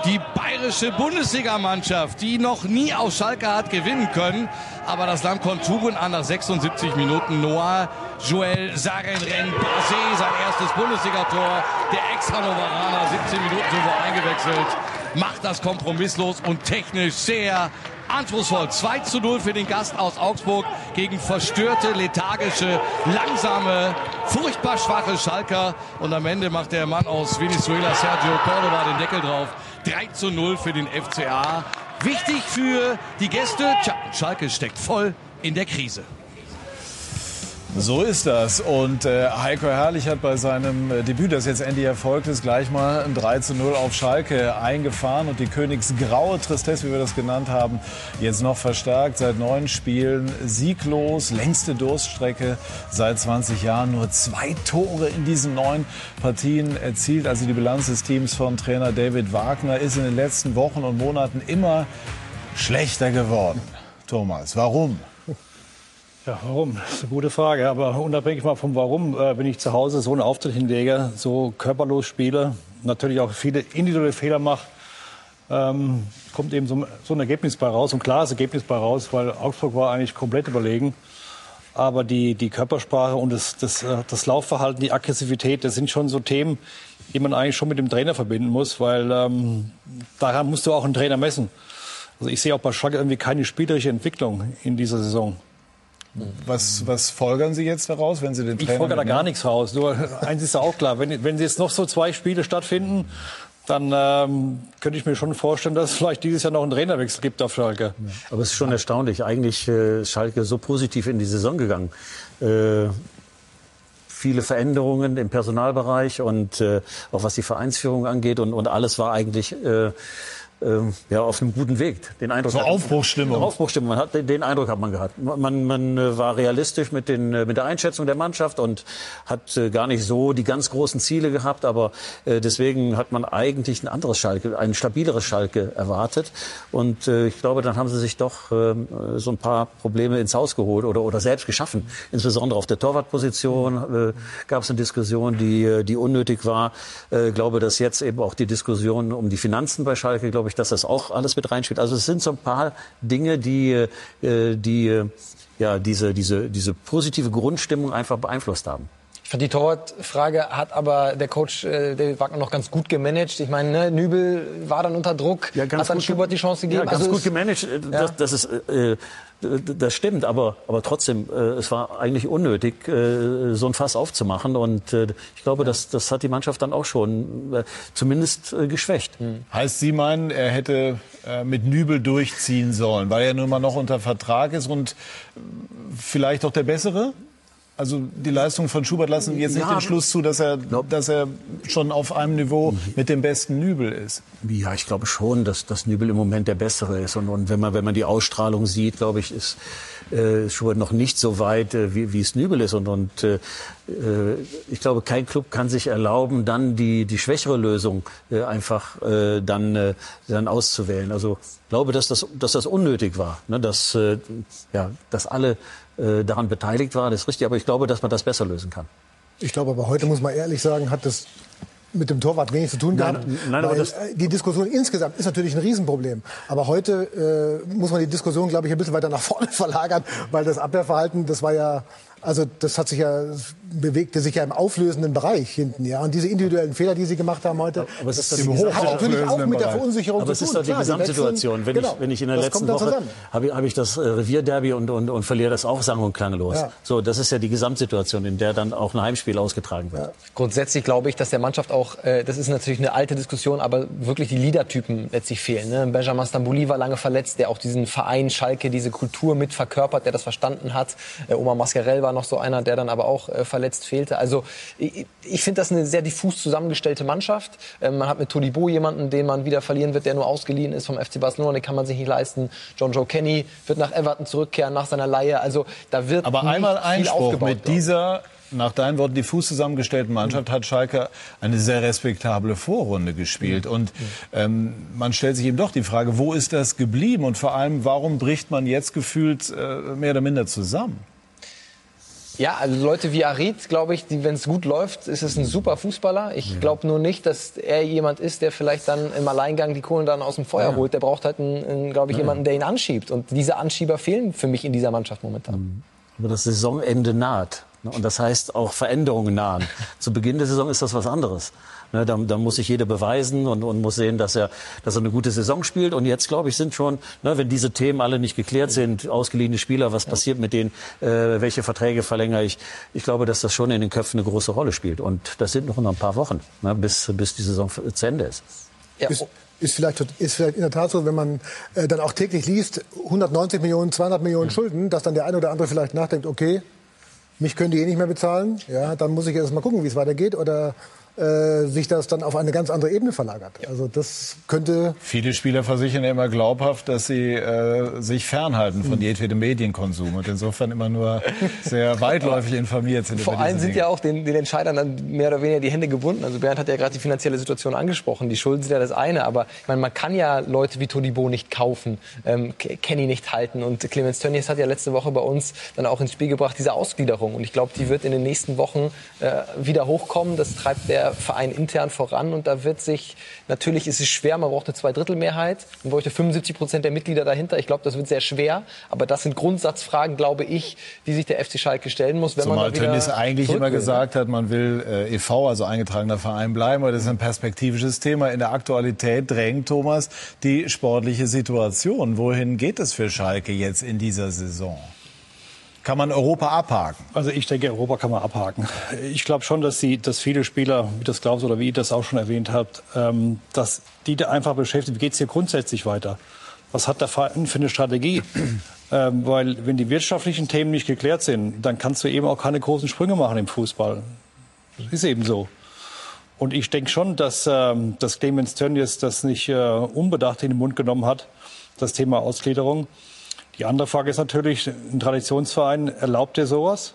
die bayerische Bundesligamannschaft, die noch nie aus Schalke hat gewinnen können. Aber das Land kommt Tugend an nach 76 Minuten. Noah Joel Sarenren Basé, sein erstes Bundesligator. Der Ex-Hannoveraner, 17 Minuten zuvor eingewechselt, macht das kompromisslos und technisch sehr anspruchsvoll. 2 zu 0 für den Gast aus Augsburg gegen verstörte, lethargische, langsame, furchtbar schwache Schalker. Und am Ende macht der Mann aus Venezuela, Sergio Cordova, den Deckel drauf. 3 zu 0 für den FCA. Wichtig für die Gäste. Tja, Schalke steckt voll in der Krise. So ist das. Und äh, Heiko Herrlich hat bei seinem äh, Debüt, das jetzt endlich erfolgt ist, gleich mal ein 3 zu 0 auf Schalke eingefahren und die Königsgraue Tristesse, wie wir das genannt haben, jetzt noch verstärkt. Seit neun Spielen sieglos, längste Durststrecke seit 20 Jahren. Nur zwei Tore in diesen neun Partien erzielt. Also die Bilanz des Teams von Trainer David Wagner ist in den letzten Wochen und Monaten immer schlechter geworden. Thomas, warum? Ja, warum? Das ist eine gute Frage. Aber unabhängig mal vom Warum, äh, wenn ich zu Hause so einen Auftritt hinlege, so körperlos spiele, natürlich auch viele individuelle Fehler mache, ähm, kommt eben so, so, ein Ergebnis bei raus, ein klares Ergebnis bei raus, weil Augsburg war eigentlich komplett überlegen. Aber die, die Körpersprache und das, das, äh, das Laufverhalten, die Aggressivität, das sind schon so Themen, die man eigentlich schon mit dem Trainer verbinden muss, weil ähm, daran musst du auch einen Trainer messen. Also ich sehe auch bei Schalke irgendwie keine spielerische Entwicklung in dieser Saison. Was, was folgern Sie jetzt daraus, wenn Sie den Trainer Ich folge da gar nichts raus. Nur eins ist ja auch klar, wenn, wenn jetzt noch so zwei Spiele stattfinden, dann ähm, könnte ich mir schon vorstellen, dass es vielleicht dieses Jahr noch einen Trainerwechsel gibt auf Schalke. Aber es ist schon erstaunlich. Eigentlich äh, Schalke so positiv in die Saison gegangen. Äh, viele Veränderungen im Personalbereich und äh, auch was die Vereinsführung angeht und, und alles war eigentlich äh, ähm, ja, auf einem guten Weg. Den Eindruck so Aufbruchsstimmung. Aufbruchstimmung. Man hat, den Eindruck hat man gehabt. Man, man äh, war realistisch mit, den, äh, mit der Einschätzung der Mannschaft und hat äh, gar nicht so die ganz großen Ziele gehabt. Aber äh, deswegen hat man eigentlich ein anderes Schalke, ein stabileres Schalke erwartet. Und äh, ich glaube, dann haben sie sich doch äh, so ein paar Probleme ins Haus geholt oder, oder selbst geschaffen. Insbesondere auf der Torwartposition äh, gab es eine Diskussion, die, die unnötig war. Äh, ich glaube, dass jetzt eben auch die Diskussion um die Finanzen bei Schalke, glaube ich, ich, dass das auch alles mit reinspielt. Also es sind so ein paar Dinge, die, äh, die ja, diese, diese, diese positive Grundstimmung einfach beeinflusst haben. Ich fand die Torwartfrage hat aber der Coach äh, David Wagner noch ganz gut gemanagt. Ich meine, ne, Nübel war dann unter Druck, ja, hat dann Schubert die Chance gegeben. Ja, ganz also gut gemanagt. Das, ja. das ist äh, das stimmt, aber, aber trotzdem, äh, es war eigentlich unnötig, äh, so ein Fass aufzumachen. Und äh, ich glaube, das, das hat die Mannschaft dann auch schon äh, zumindest äh, geschwächt. Hm. Heißt, Sie meinen, er hätte äh, mit Nübel durchziehen sollen, weil er nun mal noch unter Vertrag ist und vielleicht auch der Bessere? Also die Leistung von Schubert lassen jetzt nicht ja, den Schluss zu, dass er, dass er schon auf einem Niveau mit dem besten Nübel ist. Ja, ich glaube schon, dass, dass Nübel im Moment der bessere ist. Und, und wenn man wenn man die Ausstrahlung sieht, glaube ich, ist äh, Schubert noch nicht so weit, äh, wie, wie es Nübel ist. Und, und äh, äh, ich glaube, kein Club kann sich erlauben, dann die die schwächere Lösung äh, einfach äh, dann äh, dann auszuwählen. Also ich glaube, dass das dass das unnötig war, ne? dass äh, ja dass alle äh, daran beteiligt war. Das ist richtig, aber ich glaube, dass man das besser lösen kann. Ich glaube aber heute muss man ehrlich sagen, hat das mit dem Torwart wenig zu tun gehabt. Nein, nein, äh, die Diskussion insgesamt ist natürlich ein Riesenproblem. Aber heute äh, muss man die Diskussion, glaube ich, ein bisschen weiter nach vorne verlagern, weil das Abwehrverhalten, das war ja Also das hat sich ja bewegte sich ja im auflösenden Bereich hinten, ja. Und diese individuellen Fehler, die sie gemacht haben heute, aber es ist das im hat natürlich auch mit der Verunsicherung aber zu es tun. ist doch die Klar, Gesamtsituation. Wenn, genau, ich, wenn ich in der das letzten Woche zusammen. habe ich, habe ich das äh, Revierderby und, und, und verliere das auch sang- und klanglos. Ja. So, das ist ja die Gesamtsituation, in der dann auch ein Heimspiel ausgetragen wird. Grundsätzlich glaube ich, dass der Mannschaft auch, äh, das ist natürlich eine alte Diskussion, aber wirklich die Leadertypen letztlich fehlen. Ne? Benjamin Stambouli war lange verletzt, der auch diesen Verein Schalke, diese Kultur mit verkörpert, der das verstanden hat. Äh, Omar Mascarell war noch so einer, der dann aber auch äh, verletzt fehlte. Also ich, ich finde das eine sehr diffus zusammengestellte Mannschaft. Ähm, man hat mit Todibo jemanden, den man wieder verlieren wird, der nur ausgeliehen ist vom FC Barcelona, den kann man sich nicht leisten. John Joe Kenny wird nach Everton zurückkehren nach seiner Leihe. Also da wird Aber einmal Einspruch mit ich. dieser nach deinen Worten diffus zusammengestellten Mannschaft hat Schalke eine sehr respektable Vorrunde gespielt. Und ähm, man stellt sich eben doch die Frage, wo ist das geblieben? Und vor allem, warum bricht man jetzt gefühlt äh, mehr oder minder zusammen? Ja, also Leute wie Arid, glaube ich, wenn es gut läuft, ist es ein super Fußballer. Ich glaube nur nicht, dass er jemand ist, der vielleicht dann im Alleingang die Kohlen dann aus dem Feuer holt. Der braucht halt, glaube ich, jemanden, der ihn anschiebt. Und diese Anschieber fehlen für mich in dieser Mannschaft momentan. Aber das Saisonende naht. ne? Und das heißt auch Veränderungen nahen. Zu Beginn der Saison ist das was anderes. Ne, da, da muss sich jeder beweisen und, und muss sehen, dass er, dass er eine gute Saison spielt. Und jetzt, glaube ich, sind schon, ne, wenn diese Themen alle nicht geklärt sind, ausgeliehene Spieler, was passiert mit denen, äh, welche Verträge verlängere ich. Ich glaube, dass das schon in den Köpfen eine große Rolle spielt. Und das sind noch ein paar Wochen, ne, bis, bis die Saison zu Ende ist. Ja, Ist, ist, vielleicht, ist vielleicht in der Tat so, wenn man äh, dann auch täglich liest, 190 Millionen, 200 Millionen Schulden, dass dann der eine oder andere vielleicht nachdenkt, okay, mich können die eh nicht mehr bezahlen, ja, dann muss ich erst mal gucken, wie es weitergeht oder äh, sich das dann auf eine ganz andere Ebene verlagert. Also das könnte Viele Spieler versichern ja immer glaubhaft, dass sie äh, sich fernhalten von jedwedem Medienkonsum und insofern immer nur sehr weitläufig informiert sind. Vor über allem sind Dinge. ja auch den, den Entscheidern dann mehr oder weniger die Hände gebunden. Also Bernd hat ja gerade die finanzielle Situation angesprochen. Die Schulden sind ja das eine, aber ich meine, man kann ja Leute wie Todibo nicht kaufen, ähm, Ke- Kenny nicht halten. Und Clemens Tönnies hat ja letzte Woche bei uns dann auch ins Spiel gebracht, diese Ausgliederung. Und ich glaube, die wird in den nächsten Wochen äh, wieder hochkommen. Das treibt der Verein intern voran. Und da wird sich, natürlich ist es schwer, man braucht eine Zweidrittelmehrheit. Man bräuchte 75 Prozent der Mitglieder dahinter. Ich glaube, das wird sehr schwer. Aber das sind Grundsatzfragen, glaube ich, die sich der FC Schalke stellen muss, wenn Zumal man da wieder Tönnies eigentlich immer gesagt hat, man will äh, e.V., also eingetragener Verein bleiben. Aber das ist ein perspektivisches Thema. In der Aktualität drängt Thomas die sportliche Situation. Wohin geht es für Schalke jetzt in dieser Saison? Kann man Europa abhaken? Also ich denke, Europa kann man abhaken. Ich glaube schon, dass, sie, dass viele Spieler, wie das Klaus oder wie ihr das auch schon erwähnt habt, ähm, dass die da einfach beschäftigt, wie geht es hier grundsätzlich weiter? Was hat der Verein für eine Strategie? ähm, weil wenn die wirtschaftlichen Themen nicht geklärt sind, dann kannst du eben auch keine großen Sprünge machen im Fußball. Das ist eben so. Und ich denke schon, dass, ähm, dass Clemens Tönnies das nicht äh, unbedacht in den Mund genommen hat, das Thema Ausgliederung. Die andere Frage ist natürlich, ein Traditionsverein erlaubt dir sowas?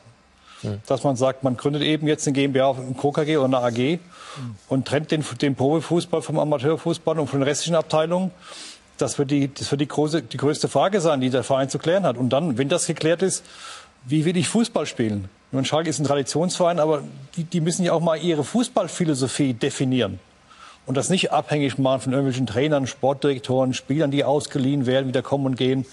Dass man sagt, man gründet eben jetzt eine GmbH, ein KKG oder eine AG und trennt den, den Profifußball vom Amateurfußball und von den restlichen Abteilungen. Das wird, die, das wird die, große, die größte Frage sein, die der Verein zu klären hat. Und dann, wenn das geklärt ist, wie will ich Fußball spielen? Und Schalke ist ein Traditionsverein, aber die, die müssen ja auch mal ihre Fußballphilosophie definieren. Und das nicht abhängig machen von irgendwelchen Trainern, Sportdirektoren, Spielern, die ausgeliehen werden, wieder kommen und gehen.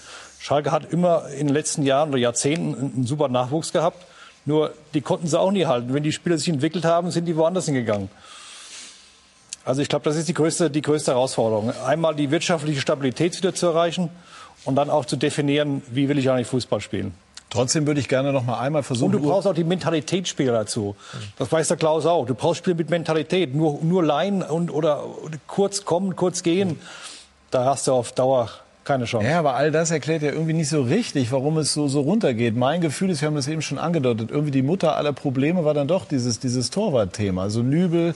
Schalke hat immer in den letzten Jahren oder Jahrzehnten einen, super Nachwuchs gehabt. Nur die konnten sie auch nie halten. Wenn die Spieler sich entwickelt haben, sind die woanders hingegangen. Also ich glaube, das ist die größte, die größte Herausforderung. Einmal die wirtschaftliche Stabilität wieder zu erreichen und dann auch zu definieren, wie will ich eigentlich Fußball spielen. Trotzdem würde ich gerne noch mal einmal versuchen. Und du brauchst auch die Mentalitätsspieler dazu. Das weiß der Klaus auch. Du brauchst Spieler mit Mentalität. Nur, nur Laien und, oder kurz kommen, kurz gehen. Da hast du auf Dauer keine Chance. Ja, aber all das erklärt ja irgendwie nicht so richtig, warum es so, so runtergeht. Mein Gefühl ist, wir haben das eben schon angedeutet, irgendwie die Mutter aller Probleme war dann doch dieses, dieses Torwartthema. Also Nübel,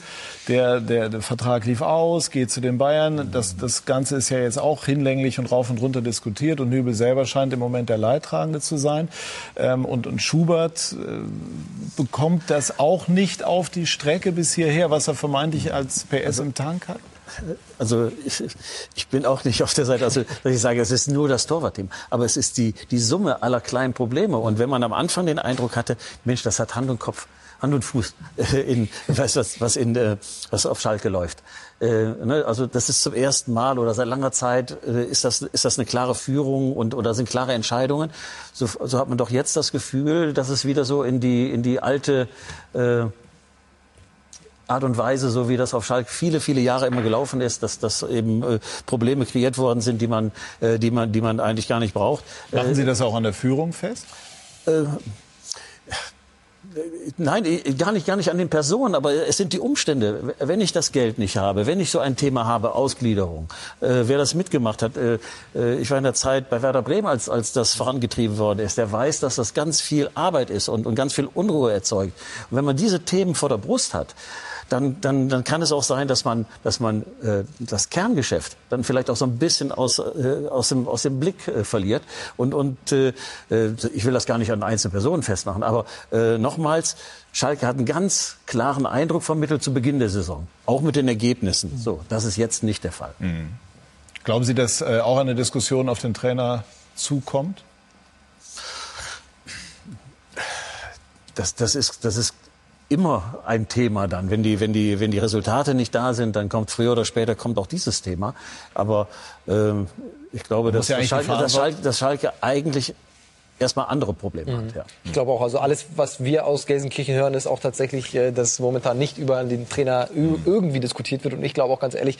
der, der, der Vertrag lief aus, geht zu den Bayern. Das, das Ganze ist ja jetzt auch hinlänglich und rauf und runter diskutiert und Nübel selber scheint im Moment der Leidtragende zu sein. Ähm, und, und Schubert äh, bekommt das auch nicht auf die Strecke bis hierher, was er vermeintlich als PS im Tank hat. Also ich, ich bin auch nicht auf der Seite, also, dass ich sage, es ist nur das Torwartteam. Aber es ist die, die Summe aller kleinen Probleme. Und wenn man am Anfang den Eindruck hatte, Mensch, das hat Hand und Kopf. Hand und Fuß in, weiß was, was in, äh, was auf Schalke läuft. Äh, ne, also das ist zum ersten Mal oder seit langer Zeit äh, ist das ist das eine klare Führung und oder sind klare Entscheidungen. So, so hat man doch jetzt das Gefühl, dass es wieder so in die in die alte äh, Art und Weise, so wie das auf Schalke viele, viele Jahre immer gelaufen ist, dass, dass eben äh, Probleme kreiert worden sind, die man, äh, die, man, die man eigentlich gar nicht braucht. Machen Sie das auch an der Führung fest? Äh, Nein, gar nicht, gar nicht an den Personen, aber es sind die Umstände. Wenn ich das Geld nicht habe, wenn ich so ein Thema habe, Ausgliederung, äh, wer das mitgemacht hat, äh, äh, ich war in der Zeit bei Werder Bremen, als, als das vorangetrieben worden ist, der weiß, dass das ganz viel Arbeit ist und, und ganz viel Unruhe erzeugt. Und wenn man diese Themen vor der Brust hat, dann, dann, dann kann es auch sein, dass man, dass man äh, das Kerngeschäft dann vielleicht auch so ein bisschen aus, äh, aus, dem, aus dem Blick äh, verliert. Und, und äh, äh ich will das gar nicht an einzelne Personen festmachen, aber äh, nochmals, Schalke hat einen ganz klaren Eindruck vermittelt zu Beginn der Saison, auch mit den Ergebnissen. So, das ist jetzt nicht der Fall. Mhm. Glauben Sie, dass äh, auch eine Diskussion auf den Trainer zukommt? Das, das, ist, das ist immer ein Thema dann. Wenn die, wenn die, wenn die Resultate nicht da sind, dann kommt früher oder später kommt auch dieses Thema. Aber ähm, ich glaube, dass, ja Schalke, dass, Schalke, dass Schalke eigentlich erstmal andere Probleme mhm. hat. Ja. Ich glaube auch, also alles, was wir aus Gelsenkirchen hören, ist auch tatsächlich, äh, dass momentan nicht über den Trainer irgendwie diskutiert wird. Und ich glaube auch ganz ehrlich,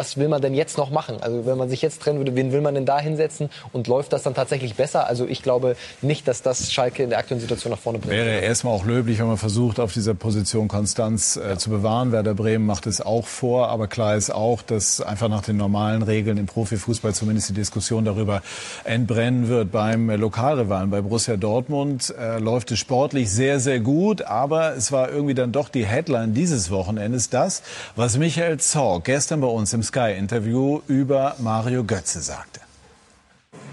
was will man denn jetzt noch machen? Also wenn man sich jetzt trennen würde, wen will man denn da hinsetzen und läuft das dann tatsächlich besser? Also ich glaube nicht, dass das Schalke in der aktuellen Situation nach vorne bringt. Wäre erstmal auch löblich, wenn man versucht, auf dieser Position Konstanz äh, ja. zu bewahren. Werder Bremen macht es auch vor, aber klar ist auch, dass einfach nach den normalen Regeln im Profifußball zumindest die Diskussion darüber entbrennen wird. Beim Lokalrivalen, bei Borussia Dortmund, äh, läuft es sportlich sehr, sehr gut, aber es war irgendwie dann doch die Headline dieses Wochenendes, das, was Michael Zorg gestern bei uns im im Sky-Interview über Mario Götze sagte.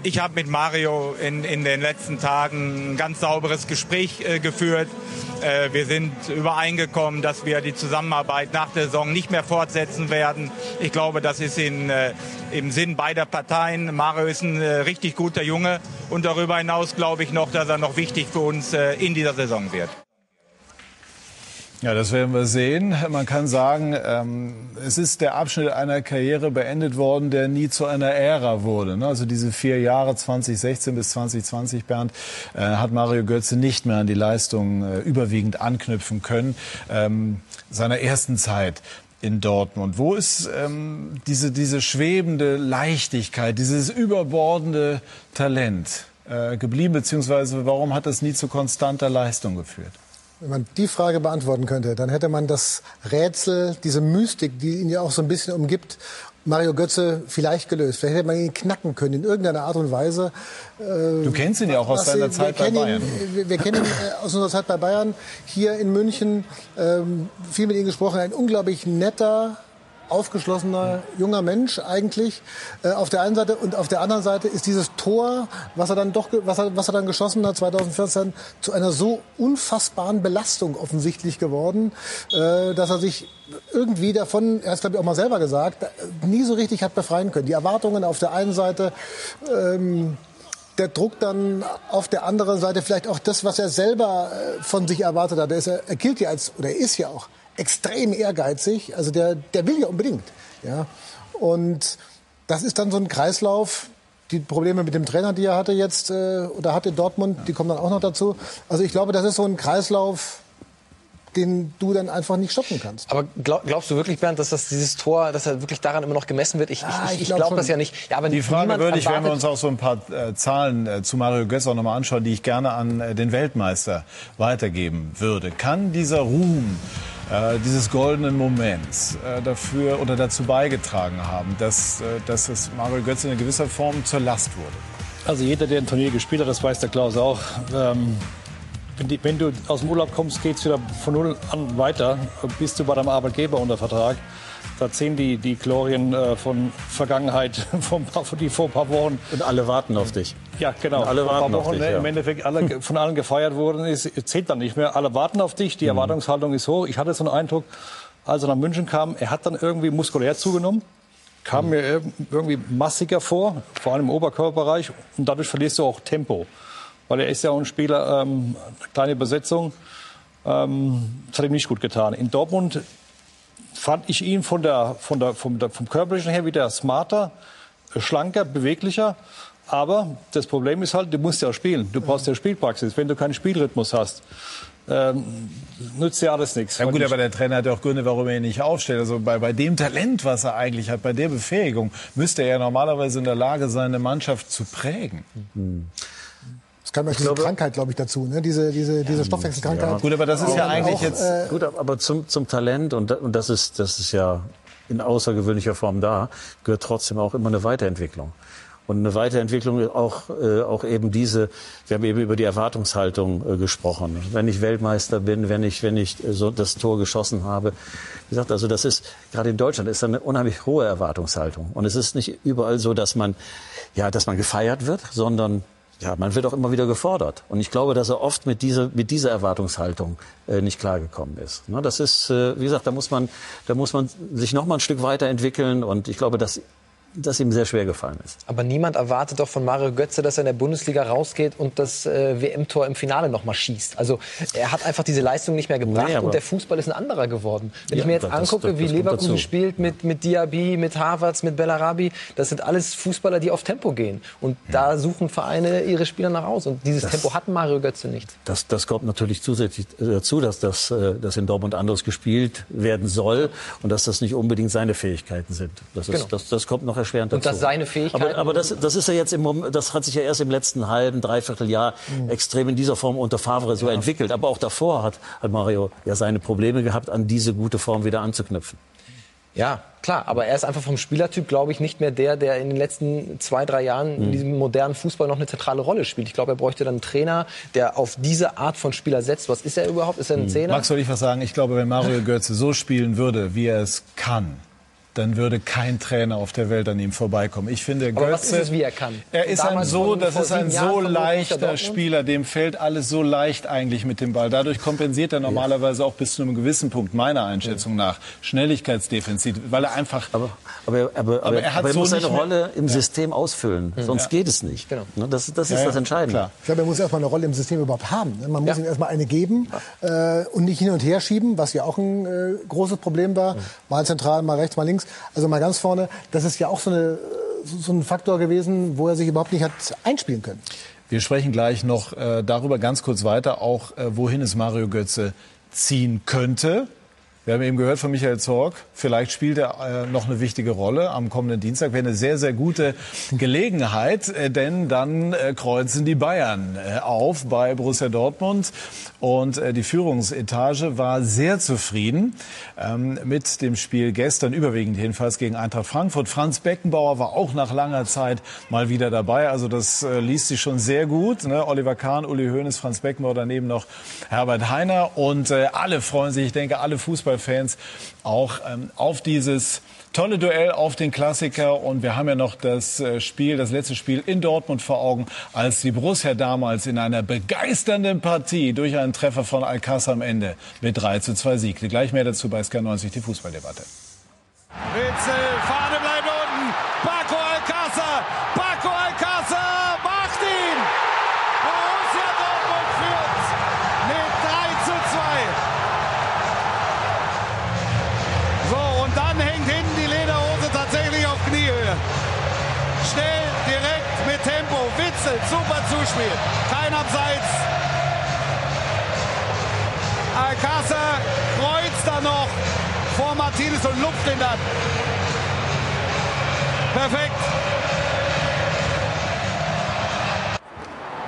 Ich habe mit Mario in, in den letzten Tagen ein ganz sauberes Gespräch äh, geführt. Äh, wir sind übereingekommen, dass wir die Zusammenarbeit nach der Saison nicht mehr fortsetzen werden. Ich glaube, das ist in, äh, im Sinn beider Parteien. Mario ist ein äh, richtig guter Junge und darüber hinaus glaube ich noch, dass er noch wichtig für uns äh, in dieser Saison wird. Ja, das werden wir sehen. Man kann sagen, ähm, es ist der Abschnitt einer Karriere beendet worden, der nie zu einer Ära wurde. Ne? Also diese vier Jahre 2016 bis 2020, Bernd, äh, hat Mario Götze nicht mehr an die Leistung äh, überwiegend anknüpfen können ähm, seiner ersten Zeit in Dortmund. Wo ist ähm, diese, diese schwebende Leichtigkeit, dieses überbordende Talent äh, geblieben, beziehungsweise warum hat das nie zu konstanter Leistung geführt? Wenn man die Frage beantworten könnte, dann hätte man das Rätsel, diese Mystik, die ihn ja auch so ein bisschen umgibt, Mario Götze vielleicht gelöst. Vielleicht hätte man ihn knacken können in irgendeiner Art und Weise. Äh, du kennst ihn ja auch aus deiner Zeit bei Bayern. Ihn, wir, wir, kennen ihn äh, aus unserer Zeit bei Bayern hier in München. Ähm, viel mit ihm gesprochen. Ein unglaublich netter, aufgeschlossener junger Mensch eigentlich äh, auf der einen Seite und auf der anderen Seite ist dieses Tor, was er dann doch, was er, was er dann geschossen hat 2014, zu einer so unfassbaren Belastung offensichtlich geworden, äh, dass er sich irgendwie davon, er hat glaube ich auch mal selber gesagt, nie so richtig hat befreien können. Die Erwartungen auf der einen Seite ähm, der Druck dann auf der anderen Seite vielleicht auch das, was er selber äh, von sich erwartet hat. Er, ist, er gilt ja als, oder er ist ja auch extrem ehrgeizig. Also der, der will ja unbedingt. Ja. Und das ist dann so ein Kreislauf. Die Probleme mit dem Trainer, die er hatte jetzt äh, oder hatte Dortmund, die kommen dann auch noch dazu. Also ich glaube, das ist so ein Kreislauf, den du dann einfach nicht stoppen kannst. Aber glaub, glaubst du wirklich, Bernd, dass das dieses Tor, dass er wirklich daran immer noch gemessen wird? Ich, ja, ich, ich, ich glaube glaub das ja nicht. Ja, aber die Frage würde ich, wenn wir uns auch so ein paar äh, Zahlen äh, zu Mario Götze auch nochmal anschauen, die ich gerne an äh, den Weltmeister weitergeben würde. Kann dieser Ruhm äh, dieses goldenen Moments äh, dafür oder dazu beigetragen haben, dass, äh, dass es Mario Götze in gewisser Form zur Last wurde? Also jeder, der ein Turnier gespielt hat, das weiß der Klaus auch. Ähm, wenn, du aus dem Urlaub kommst, geht es wieder von null an weiter. Bist du bei deinem Arbeitgeber unter Vertrag. Da zählen die, die Glorien äh, von Vergangenheit, von, die vor ein paar Wochen. Und alle warten auf dich. Ja, genau. Und alle warten Wochen, auf dich, ja. Im Endeffekt alle, von allen gefeiert wurden, ist, zählt dann nicht mehr. Alle warten auf dich, die mhm. Erwartungshaltung ist hoch. Ich hatte so einen Eindruck, als er nach München kam, er hat dann irgendwie muskulär zugenommen kam mhm. mir irgendwie massiger vor, vor allem im Oberkörperbereich. Und dadurch verlierst du auch Tempo. Weil er ist ja auch ein Spieler, ähm, kleine Besetzung. Ähm, das hat ihm nicht gut getan. In Dortmund fand ich ihn von der, von der, vom, der, vom körperlichen her wieder smarter, schlanker, beweglicher. Aber das Problem ist halt, du musst ja auch spielen. Du brauchst ja Spielpraxis. Wenn du keinen Spielrhythmus hast, ähm, nützt ja alles nichts. Ja gut, aber der Trainer hat ja auch Gründe, warum er ihn nicht aufstellt. Also bei, bei dem Talent, was er eigentlich hat, bei der Befähigung, müsste er ja normalerweise in der Lage sein, eine Mannschaft zu prägen. Mhm. Es kam diese glaube, Krankheit, glaube ich, dazu, ne? diese, diese, diese Stoffwechselkrankheit. Ja. Gut, aber das ist ja eigentlich auch, jetzt... Äh, gut, aber zum, zum Talent, und, und das, ist, das ist ja in außergewöhnlicher Form da, gehört trotzdem auch immer eine Weiterentwicklung. Und eine Weiterentwicklung auch, äh, auch eben diese, wir haben eben über die Erwartungshaltung äh, gesprochen. Wenn ich Weltmeister bin, wenn ich, wenn ich äh, so das Tor geschossen habe. Wie gesagt, also das ist, gerade in Deutschland ist eine unheimlich hohe Erwartungshaltung. Und es ist nicht überall so, dass man, ja, dass man gefeiert wird, sondern ja, man wird auch immer wieder gefordert. Und ich glaube, dass er oft mit dieser, mit dieser Erwartungshaltung äh, nicht klargekommen ist. Ne, das ist, äh, wie gesagt, da muss man, da muss man sich noch mal ein Stück weiterentwickeln. Und ich glaube, dass das ihm sehr schwer gefallen ist. Aber niemand erwartet doch von Mario Götze, dass er in der Bundesliga rausgeht und das äh, WM-Tor im Finale noch mal schießt. Also er hat einfach diese Leistung nicht mehr gebracht nee, und der Fußball ist ein anderer geworden. Wenn ja, ich mir jetzt das, angucke, das, das, wie Leverkusen spielt mit, mit Diaby, mit Havertz, mit Bellarabi, das sind alles Fußballer, die auf Tempo gehen. Und ja. da suchen Vereine ihre Spieler nach aus. Und dieses Tempo hat Mario Götze nicht. Das, das kommt natürlich zusätzlich dazu, dass das äh, dass in Dortmund anders gespielt werden soll und dass das nicht unbedingt seine Fähigkeiten sind. Das, ist, genau. das, das kommt noch erschwerend dazu. Und dass seine Fähigkeiten. Aber, aber das, das ist ja jetzt im Moment, das hat sich ja erst im letzten halben, dreiviertel Jahr mhm. extrem in dieser Form unter Favre so ja. entwickelt. Aber auch davor hat, hat Mario ja seine Probleme gehabt, an diese gute Form wieder anzuknüpfen. Ja, klar, aber er ist einfach vom Spielertyp, glaube ich, nicht mehr der, der in den letzten zwei, drei Jahren in hm. diesem modernen Fußball noch eine zentrale Rolle spielt. Ich glaube, er bräuchte dann einen Trainer, der auf diese Art von Spieler setzt. Was ist er überhaupt? Ist er ein hm. Zehner? Max, soll ich was sagen? Ich glaube, wenn Mario Götze so spielen würde, wie er es kann, dann würde kein Trainer auf der Welt an ihm vorbeikommen. Ich finde, Aber Götze, was ist es, wie er kann? Er ist ein so, das ist ein so leichter Spieler, dem fällt alles so leicht eigentlich mit dem Ball. Dadurch kompensiert er normalerweise auch bis zu einem gewissen Punkt meiner Einschätzung nach Schnelligkeitsdefizit, weil er einfach. Aber, aber, aber, aber er, hat er so muss seine Rolle im ja. System ausfüllen, sonst ja. geht es nicht. Genau. Ne, das, das ist ja, das Entscheidende. Klar. Ich glaube, er muss erstmal eine Rolle im System überhaupt haben. Man muss ihm erstmal eine geben äh, und nicht hin und her schieben, was ja auch ein äh, großes Problem war. Mal zentral, mal rechts, mal links. Also mal ganz vorne, das ist ja auch so, eine, so ein Faktor gewesen, wo er sich überhaupt nicht hat einspielen können. Wir sprechen gleich noch äh, darüber ganz kurz weiter, auch äh, wohin es Mario Götze ziehen könnte. Wir haben eben gehört von Michael Zorg, vielleicht spielt er äh, noch eine wichtige Rolle am kommenden Dienstag. Wäre eine sehr, sehr gute Gelegenheit, äh, denn dann äh, kreuzen die Bayern auf bei Borussia Dortmund. Und die Führungsetage war sehr zufrieden ähm, mit dem Spiel gestern, überwiegend jedenfalls gegen Eintracht Frankfurt. Franz Beckenbauer war auch nach langer Zeit mal wieder dabei. Also das liest sich schon sehr gut. Ne? Oliver Kahn, Uli Hoeneß, Franz Beckenbauer, daneben noch Herbert Heiner. Und alle freuen sich, ich denke, alle Fußball Fußballfans auch ähm, auf dieses tolle Duell auf den Klassiker. Und wir haben ja noch das äh, Spiel, das letzte Spiel in Dortmund vor Augen, als die Borussia damals in einer begeisternden Partie durch einen Treffer von Alcázar am Ende mit 3 zu 2 siegte. Gleich mehr dazu bei SK90, die Fußballdebatte. Witzel, Zuspiel. Kein Abseits. Alcázar kreuzt da noch vor Martinez und lupft ihn dann. Perfekt.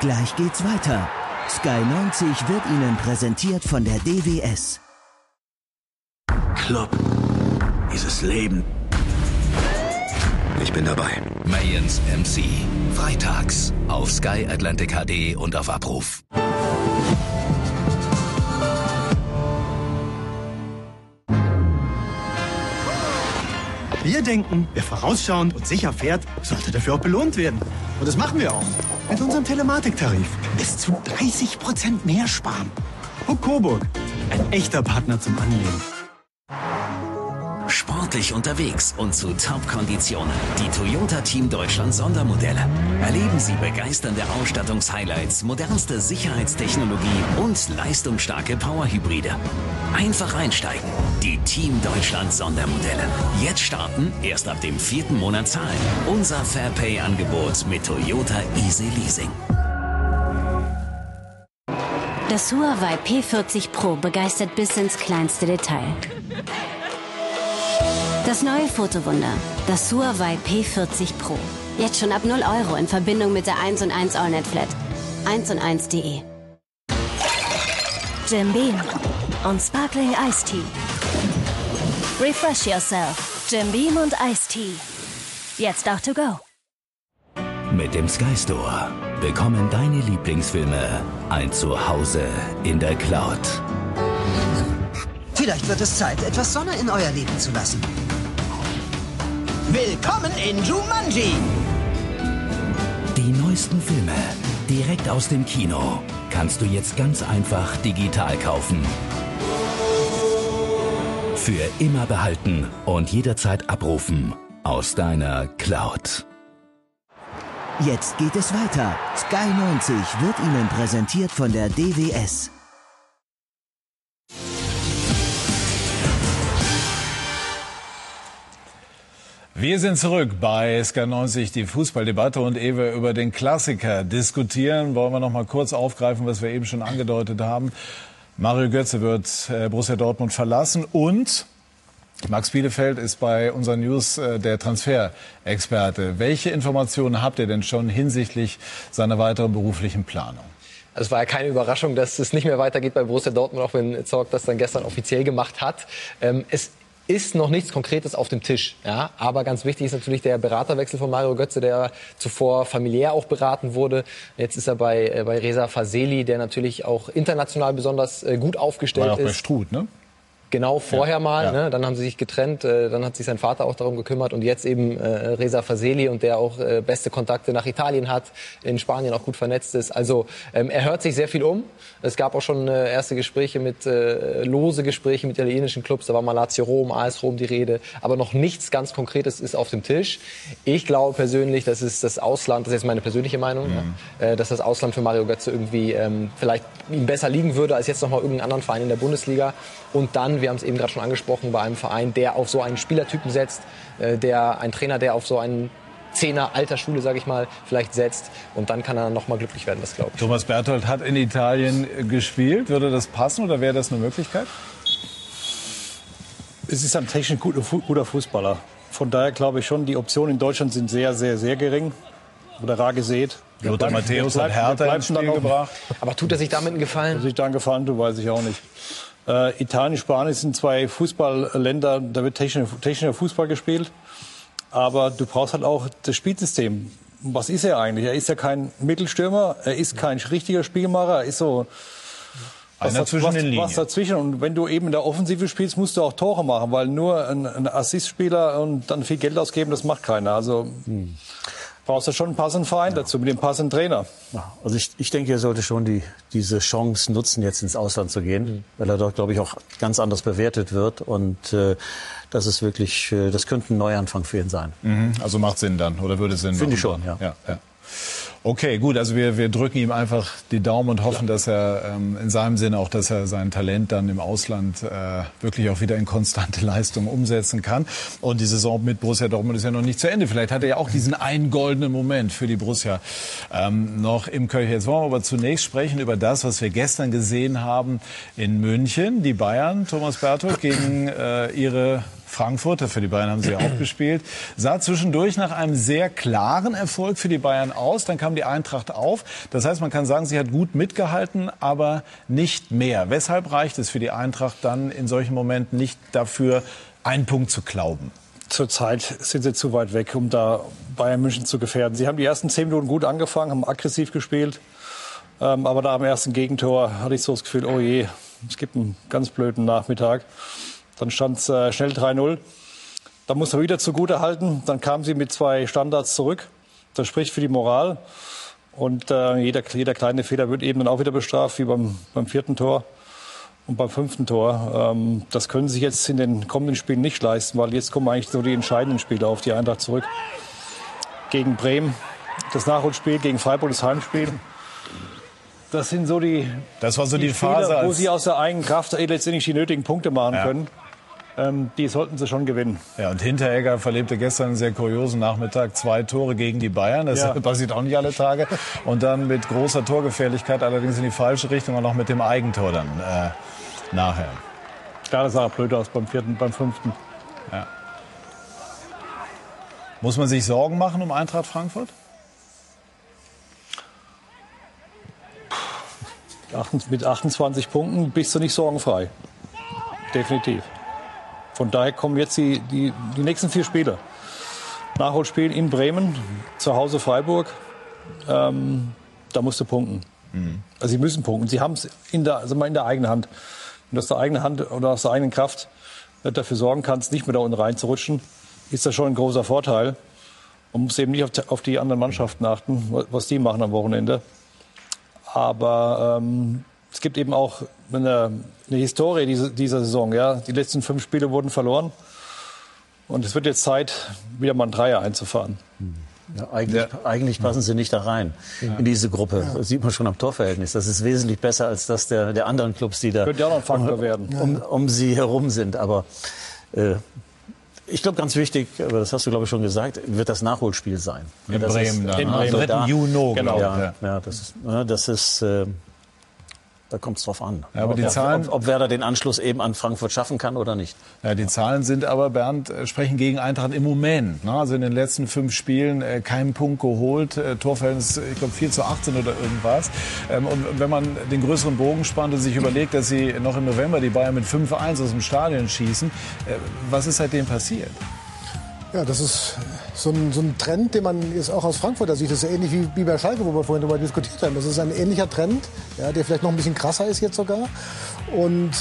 Gleich geht's weiter. Sky 90 wird Ihnen präsentiert von der DWS. Club. Dieses Leben ich bin dabei. Mayans MC. Freitags auf Sky Atlantic HD und auf Abruf. Wir denken, wer vorausschauend und sicher fährt, sollte dafür auch belohnt werden. Und das machen wir auch. Mit unserem Telematiktarif. Bis zu 30 Prozent mehr sparen. Huck Coburg. Ein echter Partner zum Anlegen. Sportlich unterwegs und zu Top-Konditionen. Die Toyota Team Deutschland Sondermodelle. Erleben Sie begeisternde Ausstattungshighlights, modernste Sicherheitstechnologie und leistungsstarke Powerhybride. Einfach einsteigen. Die Team Deutschland Sondermodelle. Jetzt starten, erst ab dem vierten Monat zahlen. Unser Fairpay-Angebot mit Toyota Easy Leasing. Das Huawei P40 Pro begeistert bis ins kleinste Detail. Das neue Fotowunder, das Huawei P40 Pro. Jetzt schon ab 0 Euro in Verbindung mit der 1 und 1 AllNet Flat. 1 und 1.de. Jim Beam und Sparkling Ice Tea. Refresh yourself. Jim Beam und Ice Tea. Jetzt auch to go. Mit dem Sky Store bekommen deine Lieblingsfilme ein Zuhause in der Cloud. Vielleicht wird es Zeit, etwas Sonne in euer Leben zu lassen. Willkommen in Jumanji! Die neuesten Filme direkt aus dem Kino kannst du jetzt ganz einfach digital kaufen. Für immer behalten und jederzeit abrufen aus deiner Cloud. Jetzt geht es weiter. Sky 90 wird Ihnen präsentiert von der DWS. Wir sind zurück bei SK90, die Fußballdebatte und ehe wir über den Klassiker diskutieren, wollen wir noch mal kurz aufgreifen, was wir eben schon angedeutet haben. Mario Götze wird äh, Borussia Dortmund verlassen und Max Bielefeld ist bei unseren News äh, der Transferexperte. Welche Informationen habt ihr denn schon hinsichtlich seiner weiteren beruflichen Planung? Es war ja keine Überraschung, dass es nicht mehr weitergeht bei Borussia Dortmund, auch wenn Zorg das dann gestern offiziell gemacht hat. Ähm, es ist noch nichts Konkretes auf dem Tisch. Ja? Aber ganz wichtig ist natürlich der Beraterwechsel von Mario Götze, der zuvor familiär auch beraten wurde. Jetzt ist er bei, äh, bei Reza Faseli, der natürlich auch international besonders äh, gut aufgestellt War auch ist. bei Struth, ne? Genau vorher Ja, mal, ja. Ne? dann haben sie sich getrennt, äh, dann hat sich sein Vater auch darum gekümmert und jetzt eben äh, Reza Faseli und der auch äh, beste Kontakte nach Italien hat, in Spanien auch gut vernetzt ist. Also ähm, er hört sich sehr viel um. Es gab auch schon äh, erste Gespräche mit äh, lose Gespräche mit italienischen Clubs, da war mal Lazio Rom, AS Rom die Rede, aber noch nichts ganz Konkretes ist auf dem Tisch. Ich glaube persönlich, dass es das Ausland, das ist jetzt meine persönliche Meinung, ja, äh, dass das Ausland für Mario Götze irgendwie ähm, vielleicht ihm besser liegen würde als jetzt noch mal irgendeinen anderen Verein in der Bundesliga. Und dann, wir haben es eben gerade schon angesprochen, bei einem Verein, der auf so einen Spielertypen setzt, äh, der ein Trainer, der auf so einen Zehner alter Schule, sage ich mal, vielleicht setzt. Und dann kann er noch mal glücklich werden, das glaube ich. Thomas Berthold hat in Italien gespielt. Würde das passen oder wäre das eine Möglichkeit? Es ist ein technisch guter, Fu- guter Fußballer. Von daher glaube ich schon, die Optionen in Deutschland sind sehr, sehr, sehr gering. Oder rar gesät. Lothar Matthäus hat Hertha ins Spiel gebracht. Aber tut er sich damit einen Gefallen? Ob sich da einen Gefallen tut, weiß ich auch nicht. Äh, Italien, Spanien sind zwei Fußballländer, da wird technischer, technischer Fußball gespielt. Aber du brauchst halt auch das Spielsystem. Was ist er eigentlich? Er ist ja kein Mittelstürmer, er ist kein richtiger Spielmacher, er ist so was, Einer daz- zwischen was, den Linien. was dazwischen. Und wenn du eben in der Offensive spielst, musst du auch Tore machen, weil nur ein, ein Assistspieler und dann viel Geld ausgeben, das macht keiner. Also brauchst du schon einen passenden Verein dazu, mit dem passenden Trainer. Ja, also ich, ich denke, er sollte schon die, diese Chance nutzen, jetzt ins Ausland zu gehen, weil er dort, glaube ich, auch ganz anders bewertet wird. Und äh, das ist wirklich, äh, das könnte ein Neuanfang für ihn sein. Mhm. Also macht Sinn dann oder würde Sinn Finde ich schon, ja. ja, ja. Okay, gut. Also wir, wir drücken ihm einfach die Daumen und hoffen, dass er ähm, in seinem Sinne auch, dass er sein Talent dann im Ausland äh, wirklich auch wieder in konstante Leistung umsetzen kann. Und die Saison mit Borussia Dortmund ist ja noch nicht zu Ende. Vielleicht hat er ja auch diesen einen goldenen Moment für die Borussia ähm, noch im Köcher. Jetzt wollen wir aber zunächst sprechen über das, was wir gestern gesehen haben in München. Die Bayern, Thomas Berthold, gegen äh, ihre Frankfurter, für die Bayern haben sie ja auch gespielt, sah zwischendurch nach einem sehr klaren Erfolg für die Bayern aus. Dann kam die Eintracht auf. Das heißt, man kann sagen, sie hat gut mitgehalten, aber nicht mehr. Weshalb reicht es für die Eintracht dann in solchen Momenten nicht dafür, einen Punkt zu glauben? Zurzeit sind sie zu weit weg, um da Bayern München zu gefährden. Sie haben die ersten zehn Minuten gut angefangen, haben aggressiv gespielt. Ähm, aber da am ersten Gegentor hatte ich so das Gefühl, oh je, es gibt einen ganz blöden Nachmittag. Dann stand es äh, schnell 3-0. Da muss er wieder zugute halten. Dann kamen sie mit zwei Standards zurück. Das spricht für die Moral. Und äh, jeder, jeder kleine Fehler wird eben dann auch wieder bestraft, wie beim, beim vierten Tor. und beim fünften Tor. Ähm, das können sie sich jetzt in den kommenden Spielen nicht leisten, weil jetzt kommen eigentlich so die entscheidenden Spiele auf die Eintracht zurück. Gegen Bremen, das Nachholspiel, gegen Freiburg das Heimspiel. Das sind so die, das war so die, die Phase, Spiele, wo sie aus der eigenen Kraft letztendlich die nötigen Punkte machen ja. können. Ähm, die sollten sie schon gewinnen. Ja, und Hinteregger verlebte gestern einen sehr kuriosen Nachmittag. Zwei Tore gegen die Bayern. Das ja. passiert auch nicht alle Tage. Und dann mit großer Torgefährlichkeit, allerdings in die falsche Richtung und auch mit dem Eigentor dann äh, nachher. Ja, das sah blöd aus beim vierten, beim fünften. Ja. Muss man sich Sorgen machen um Eintracht Frankfurt? Mit 28 Punkten bist du nicht sorgenfrei. Definitiv. Von daher kommen jetzt die, die, die nächsten vier Spiele. Nachholspiel in Bremen, zu Hause Freiburg. Ähm, da musst du punkten. Mhm. Also sie müssen punkten. Sie haben es in der, also in der eigenen Hand. Und aus der eigenen Hand oder aus der eigenen Kraft dafür sorgen kannst, nicht mehr da unten reinzurutschen, ist das schon ein großer Vorteil. Man muss eben nicht auf, auf die anderen Mannschaften achten, was die machen am Wochenende. Aber ähm, es gibt eben auch eine, eine Historie dieser, dieser Saison. Ja? Die letzten fünf Spiele wurden verloren. Und es wird jetzt Zeit, wieder mal ein Dreier einzufahren. Ja, eigentlich, ja. eigentlich, passen sie nicht da rein ja. in diese Gruppe. Das sieht man schon am Torverhältnis. Das ist wesentlich besser als das der, der anderen Clubs, die da Könnte auch noch ein Faktor werden. Um, um, sie herum sind. Aber äh, ich glaube, ganz wichtig, aber das hast du, glaube ich, schon gesagt, wird das Nachholspiel sein. In Bremen dann. In Bremen. Also 3. Juni, genau. Ja, ja. das ist, das ist äh, da kommt es drauf an. Ja, aber die Zahlen, ob, ob, Werder den Anschluss eben an Frankfurt schaffen kann oder nicht. Ja, die Zahlen sind aber, Bernd, äh, sprechen gegen Eintracht im Moment. Ne? Also in den letzten fünf Spielen äh, keinen Punkt geholt. Äh, Torverhältnis, ich glaube, 4 zu 18 oder irgendwas. Ähm, und wenn man den größeren Bogen spannt und sich überlegt, dass sie noch im November die Bayern mit 5-1 aus dem Stadion schießen, äh, was ist seitdem passiert? Ja, das ist so ein, so ein Trend, den man jetzt auch aus Frankfurter Sicht, das ist ja ähnlich wie, wie bei Schalke, wo wir vorhin darüber diskutiert haben. Das ist ein ähnlicher Trend, ja, der vielleicht noch ein bisschen krasser ist jetzt sogar. Und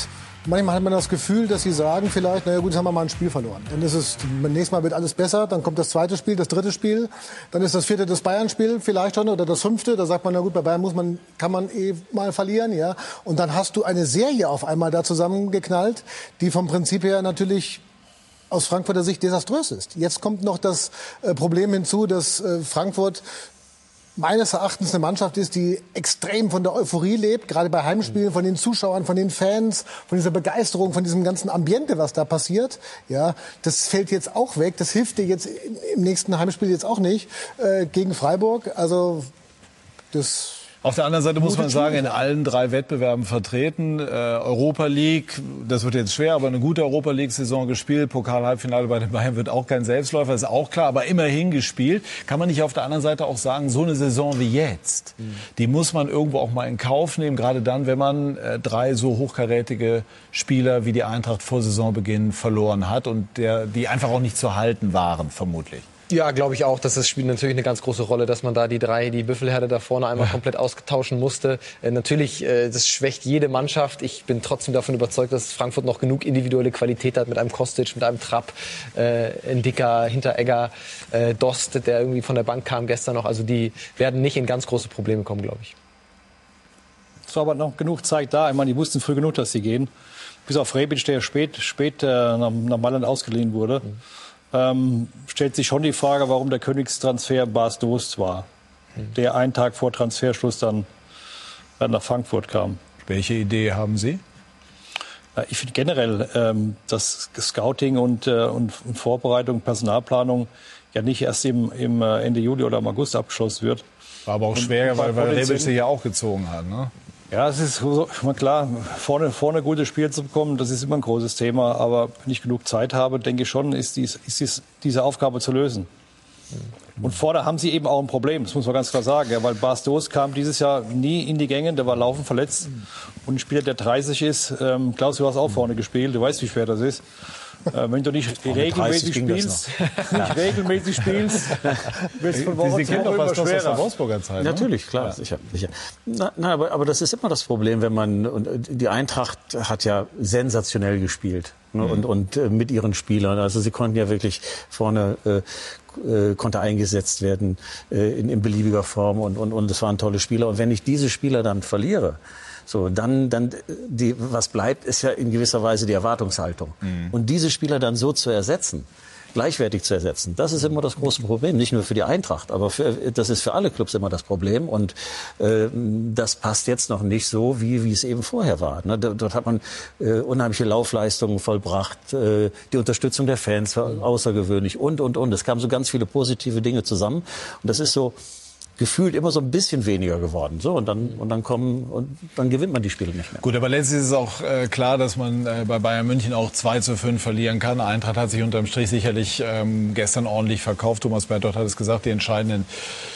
manchmal hat man das Gefühl, dass sie sagen vielleicht, naja gut, jetzt haben wir mal ein Spiel verloren. Dann ist es, nächstes Mal wird alles besser, dann kommt das zweite Spiel, das dritte Spiel, dann ist das vierte das Bayern-Spiel vielleicht schon oder das fünfte, da sagt man, na gut, bei Bayern muss man, kann man eh mal verlieren, ja. Und dann hast du eine Serie auf einmal da zusammengeknallt, die vom Prinzip her natürlich aus Frankfurter Sicht desaströs ist. Jetzt kommt noch das äh, Problem hinzu, dass äh, Frankfurt meines Erachtens eine Mannschaft ist, die extrem von der Euphorie lebt, gerade bei Heimspielen, von den Zuschauern, von den Fans, von dieser Begeisterung, von diesem ganzen Ambiente, was da passiert. Ja, das fällt jetzt auch weg. Das hilft dir jetzt im nächsten Heimspiel jetzt auch nicht äh, gegen Freiburg. Also das auf der anderen Seite muss man sagen, in allen drei Wettbewerben vertreten. Äh, Europa League, das wird jetzt schwer, aber eine gute Europa League-Saison gespielt. Pokal-Halbfinale bei den Bayern wird auch kein Selbstläufer, ist auch klar, aber immerhin gespielt. Kann man nicht auf der anderen Seite auch sagen, so eine Saison wie jetzt, mhm. die muss man irgendwo auch mal in Kauf nehmen, gerade dann, wenn man äh, drei so hochkarätige Spieler wie die Eintracht vor Saisonbeginn verloren hat und der, die einfach auch nicht zu halten waren, vermutlich. Ja, glaube ich auch, dass das spielt natürlich eine ganz große Rolle, dass man da die drei, die Büffelherde da vorne einmal komplett ausgetauschen musste. Äh, natürlich, äh, das schwächt jede Mannschaft. Ich bin trotzdem davon überzeugt, dass Frankfurt noch genug individuelle Qualität hat mit einem Kostic, mit einem Trapp, äh, ein dicker Hinteregger, äh, Dost, der irgendwie von der Bank kam gestern noch. Also die werden nicht in ganz große Probleme kommen, glaube ich. Es war aber noch genug Zeit da. Ich meine, die wussten früh genug, dass sie gehen. Bis auf Rebic, der spät, spät äh, nach, nach Mailand ausgeliehen wurde. Mhm ähm, stellt sich schon die Frage, warum der Königstransfer Bas Dost war, mhm. der einen Tag vor Transferschluss dann nach Frankfurt kam. Welche Idee haben Sie? Ich finde generell, ähm, dass Scouting und, äh, und, Vorbereitung, Personalplanung ja nicht erst im, im äh, Ende Juli oder im August abgeschlossen wird. War aber auch schwer, weil, weil sich ja auch gezogen hat. Ne? Ja, es ist klar, vorne, vorne gute Spiele zu bekommen, das ist immer ein großes Thema. Aber wenn ich genug Zeit habe, denke ich schon, ist, dies, ist dies, diese Aufgabe zu lösen. Und vorne haben sie eben auch ein Problem, das muss man ganz klar sagen. Ja, weil Bastos kam dieses Jahr nie in die Gänge, der war laufend verletzt. Und ein Spieler, der 30 ist, ähm, Klaus, du hast auch vorne gespielt, du weißt, wie schwer das ist. Äh, wenn du nicht regelmäßig spielst, nicht regelmäßig spielst, wird es von Woche zu Woche immer schwerer. Aus der Wolfsburger Zeit, ne? Natürlich, klar, ja. sicher. sicher. Na, na, aber, aber das ist immer das Problem, wenn man und die Eintracht hat ja sensationell gespielt ne, mhm. und, und äh, mit ihren Spielern. Also sie konnten ja wirklich vorne äh, äh, konnte eingesetzt werden äh, in, in beliebiger Form und, und, und es waren tolle Spieler. Und wenn ich diese Spieler dann verliere, So, dann, dann, die, was bleibt, ist ja in gewisser Weise die Erwartungshaltung. Mhm. Und diese Spieler dann so zu ersetzen, gleichwertig zu ersetzen. Das ist immer das große Problem, nicht nur für die Eintracht, aber für, das ist für alle Clubs immer das Problem. Und äh, das passt jetzt noch nicht so, wie, wie es eben vorher war. Ne? Dort hat man äh, unheimliche Laufleistungen vollbracht, äh, die Unterstützung der Fans war außergewöhnlich und, und, und. Es kamen so ganz viele positive Dinge zusammen. Und das ist so, gefühlt immer so ein bisschen weniger geworden. So und dann und dann kommen und dann gewinnt man die Spiele nicht mehr. Gut, aber letztlich ist es auch äh, klar, dass man äh, bei Bayern München auch 2 zu 5 verlieren kann. Eintracht hat sich unterm Strich sicherlich ähm, gestern ordentlich verkauft. Thomas Berthold hat es gesagt, die entscheidenden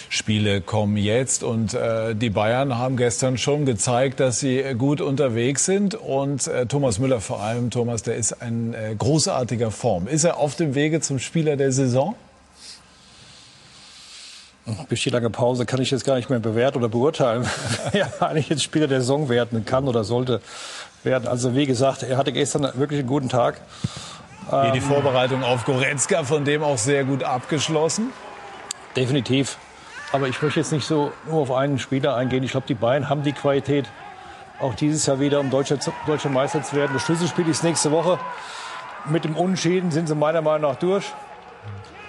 Spiele kommen jetzt und äh, die Bayern haben gestern schon gezeigt, dass sie gut unterwegs sind und äh, Thomas Müller vor allem, Thomas, der ist ein äh, großartiger Form. Ist er auf dem Wege zum Spieler der Saison? Durch die lange Pause kann ich jetzt gar nicht mehr bewerten oder beurteilen, wer eigentlich jetzt Spieler der Saison werden kann oder sollte werden. Also wie gesagt, er hatte gestern wirklich einen guten Tag. Hier die ähm, Vorbereitung auf Goretzka, von dem auch sehr gut abgeschlossen. Definitiv. Aber ich möchte jetzt nicht so nur auf einen Spieler eingehen. Ich glaube, die Bayern haben die Qualität, auch dieses Jahr wieder, um deutscher, deutscher Meister zu werden. Das Schlüsselspiel ist nächste Woche. Mit dem Unentschieden sind sie meiner Meinung nach durch.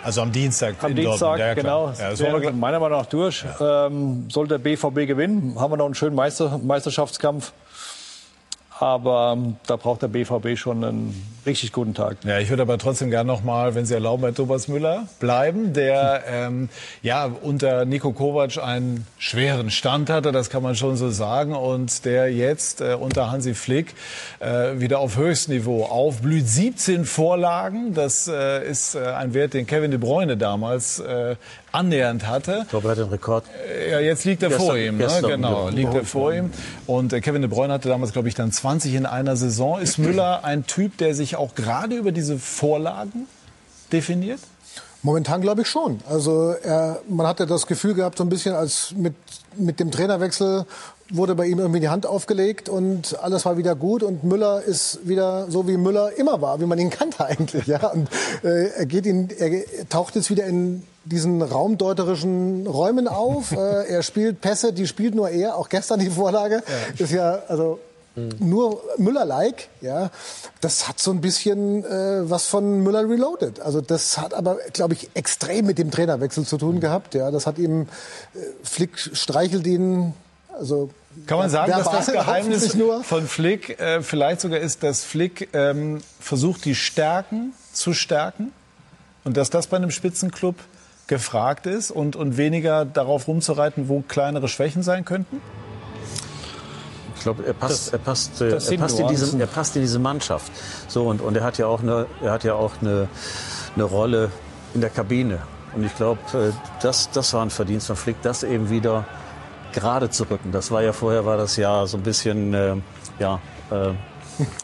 Also am Dienstag. Am Dienstag, ja, genau. Ja, das wäre meiner Meinung nach durch. Ja. Ähm, sollte der BVB gewinnen, haben wir noch einen schönen Meister, Meisterschaftskampf. Aber ähm, da braucht der BVB schon einen richtig guten Tag. Ja, ich würde aber trotzdem gerne noch mal, wenn Sie erlauben, bei Thomas Müller bleiben, der ähm, ja unter Nico Kovac einen schweren Stand hatte, das kann man schon so sagen, und der jetzt äh, unter Hansi Flick äh, wieder auf Höchstniveau aufblüht. 17 Vorlagen, das äh, ist äh, ein Wert, den Kevin De Bruyne damals äh, annähernd hatte. Ich glaube, er hat den Rekord. Äh, ja, jetzt liegt er gestern, vor ihm. Ne? Genau, liegt er vor ihm. Und äh, Kevin De Bruyne hatte damals, glaube ich, dann 20 in einer Saison. Ist Müller ein Typ, der sich auch gerade über diese Vorlagen definiert? Momentan glaube ich schon. Also er, man hatte das Gefühl gehabt, so ein bisschen als mit, mit dem Trainerwechsel wurde bei ihm irgendwie die Hand aufgelegt und alles war wieder gut und Müller ist wieder so wie Müller immer war, wie man ihn kannte eigentlich. Ja? Und äh, er geht in, er taucht jetzt wieder in diesen raumdeuterischen Räumen auf. äh, er spielt Pässe, die spielt nur er. Auch gestern die Vorlage ja. ist ja also Mhm. Nur Müller-like, ja, das hat so ein bisschen äh, was von Müller Reloaded. Also das hat aber, glaube ich, extrem mit dem Trainerwechsel zu tun gehabt. Ja, das hat ihm äh, Flick streichelt ihn, also kann man sagen, dass das Geheimnis von Flick äh, vielleicht sogar ist, dass Flick ähm, versucht, die Stärken zu stärken und dass das bei einem Spitzenclub gefragt ist und, und weniger darauf rumzureiten, wo kleinere Schwächen sein könnten? glaube, er passt, das, er passt, er passt, in diese, er passt in diese Mannschaft. So und, und er hat ja auch eine, er hat ja auch eine, eine Rolle in der Kabine. Und ich glaube, äh, das, das war ein Verdienst von Flick, das eben wieder gerade zu rücken. Das war ja vorher war das ja so ein bisschen äh, ja äh,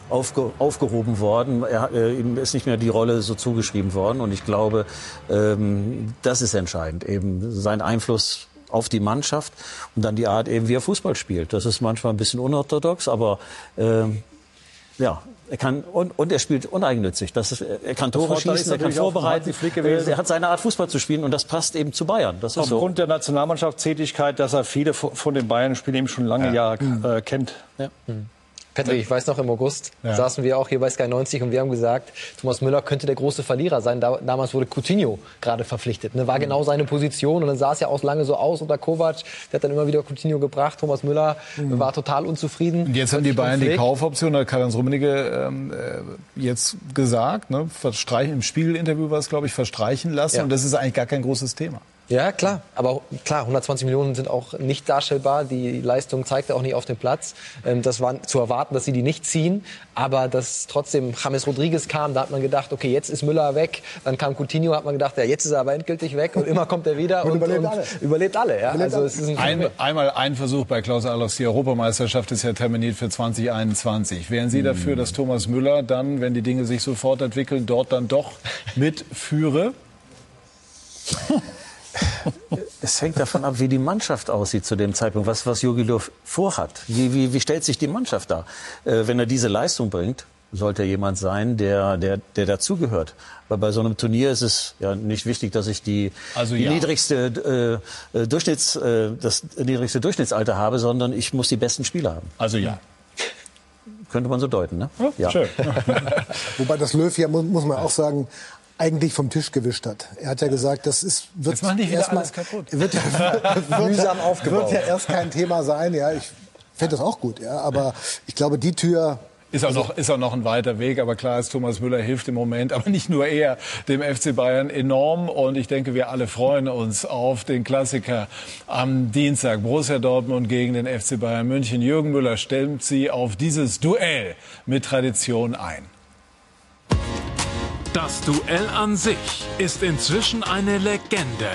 aufge, aufgehoben worden. Er, äh, ihm ist nicht mehr die Rolle so zugeschrieben worden. Und ich glaube, ähm, das ist entscheidend. Eben sein Einfluss auf die Mannschaft und dann die Art eben, wie er Fußball spielt. Das ist manchmal ein bisschen unorthodox, aber äh, ja, er kann und, und er spielt uneigennützig. Das ist, er kann Tore schießen, er kann vorbereiten. Er hat seine Art Fußball zu spielen und das passt eben zu Bayern. Das ist Aufgrund so. der Nationalmannschaftstätigkeit, dass er viele von den Bayern-Spielen eben schon lange ja. Jahre äh, kennt. Ja. Mhm. Patrick, ich weiß noch, im August ja. saßen wir auch hier bei Sky 90 und wir haben gesagt, Thomas Müller könnte der große Verlierer sein. Da, damals wurde Coutinho gerade verpflichtet. Ne? War mhm. genau seine Position und dann sah es ja auch lange so aus unter Kovac. Der hat dann immer wieder Coutinho gebracht. Thomas Müller mhm. war total unzufrieden. Und jetzt haben die Bayern die Kaufoption, hat Karl-Heinz Rummenigge ähm, äh, jetzt gesagt, ne? verstreichen, im Spiegelinterview war es, glaube ich, verstreichen lassen. Ja. Und das ist eigentlich gar kein großes Thema. Ja, klar. Aber klar, 120 Millionen sind auch nicht darstellbar. Die Leistung zeigt er auch nicht auf dem Platz. Ähm, das war zu erwarten, dass sie die nicht ziehen. Aber dass trotzdem James Rodriguez kam, da hat man gedacht, okay, jetzt ist Müller weg. Dann kam Coutinho, hat man gedacht, ja, jetzt ist er aber endgültig weg. Und immer kommt er wieder und, und überlebt und alle. Überlebt alle ja? also Es ist ein, ein einmal ein Versuch bei Klaus Allofs. Die Europameisterschaft ist ja terminiert für 2021. Wären Sie dafür, dass Thomas Müller dann, wenn die Dinge sich sofort entwickeln, dort dann doch mitführe? Es hängt davon ab, wie die Mannschaft aussieht zu dem Zeitpunkt, was, was Jogi Löw vorhat. Wie, wie, wie stellt sich die Mannschaft dar? Äh, wenn er diese Leistung bringt, sollte er jemand sein, der, der, der dazugehört. Weil bei so einem Turnier ist es ja nicht wichtig, dass ich die, Also die ja. niedrigste, äh, äh, Durchschnitts, äh, das niedrigste Durchschnittsalter habe, sondern ich muss die besten Spieler haben. Also ja. Könnte man so deuten, ne? Ja. Schön. Wobei das Löw ja, muss, muss man auch sagen, eigentlich vom Tisch gewischt hat. Er hat ja gesagt, das ist, wird erstmal-. Wird, ja- wird, Mühsam ja- aufgebaut. Wird ja erst kein Thema sein. Ja, ich fände das auch gut. Ja, aber ich glaube, die Tür Ist auch, noch, ist auch noch ein weiter Weg, aber klar ist, Thomas Müller hilft im Moment, aber nicht nur er, dem FC Bayern enorm. Und ich denke, wir alle freuen uns auf den Klassiker am Dienstag. Borussia Dortmund gegen den FC Bayern München. Jürgen Müller stellt sie auf dieses Duell mit Tradition ein. Das Duell an sich ist inzwischen eine Legende.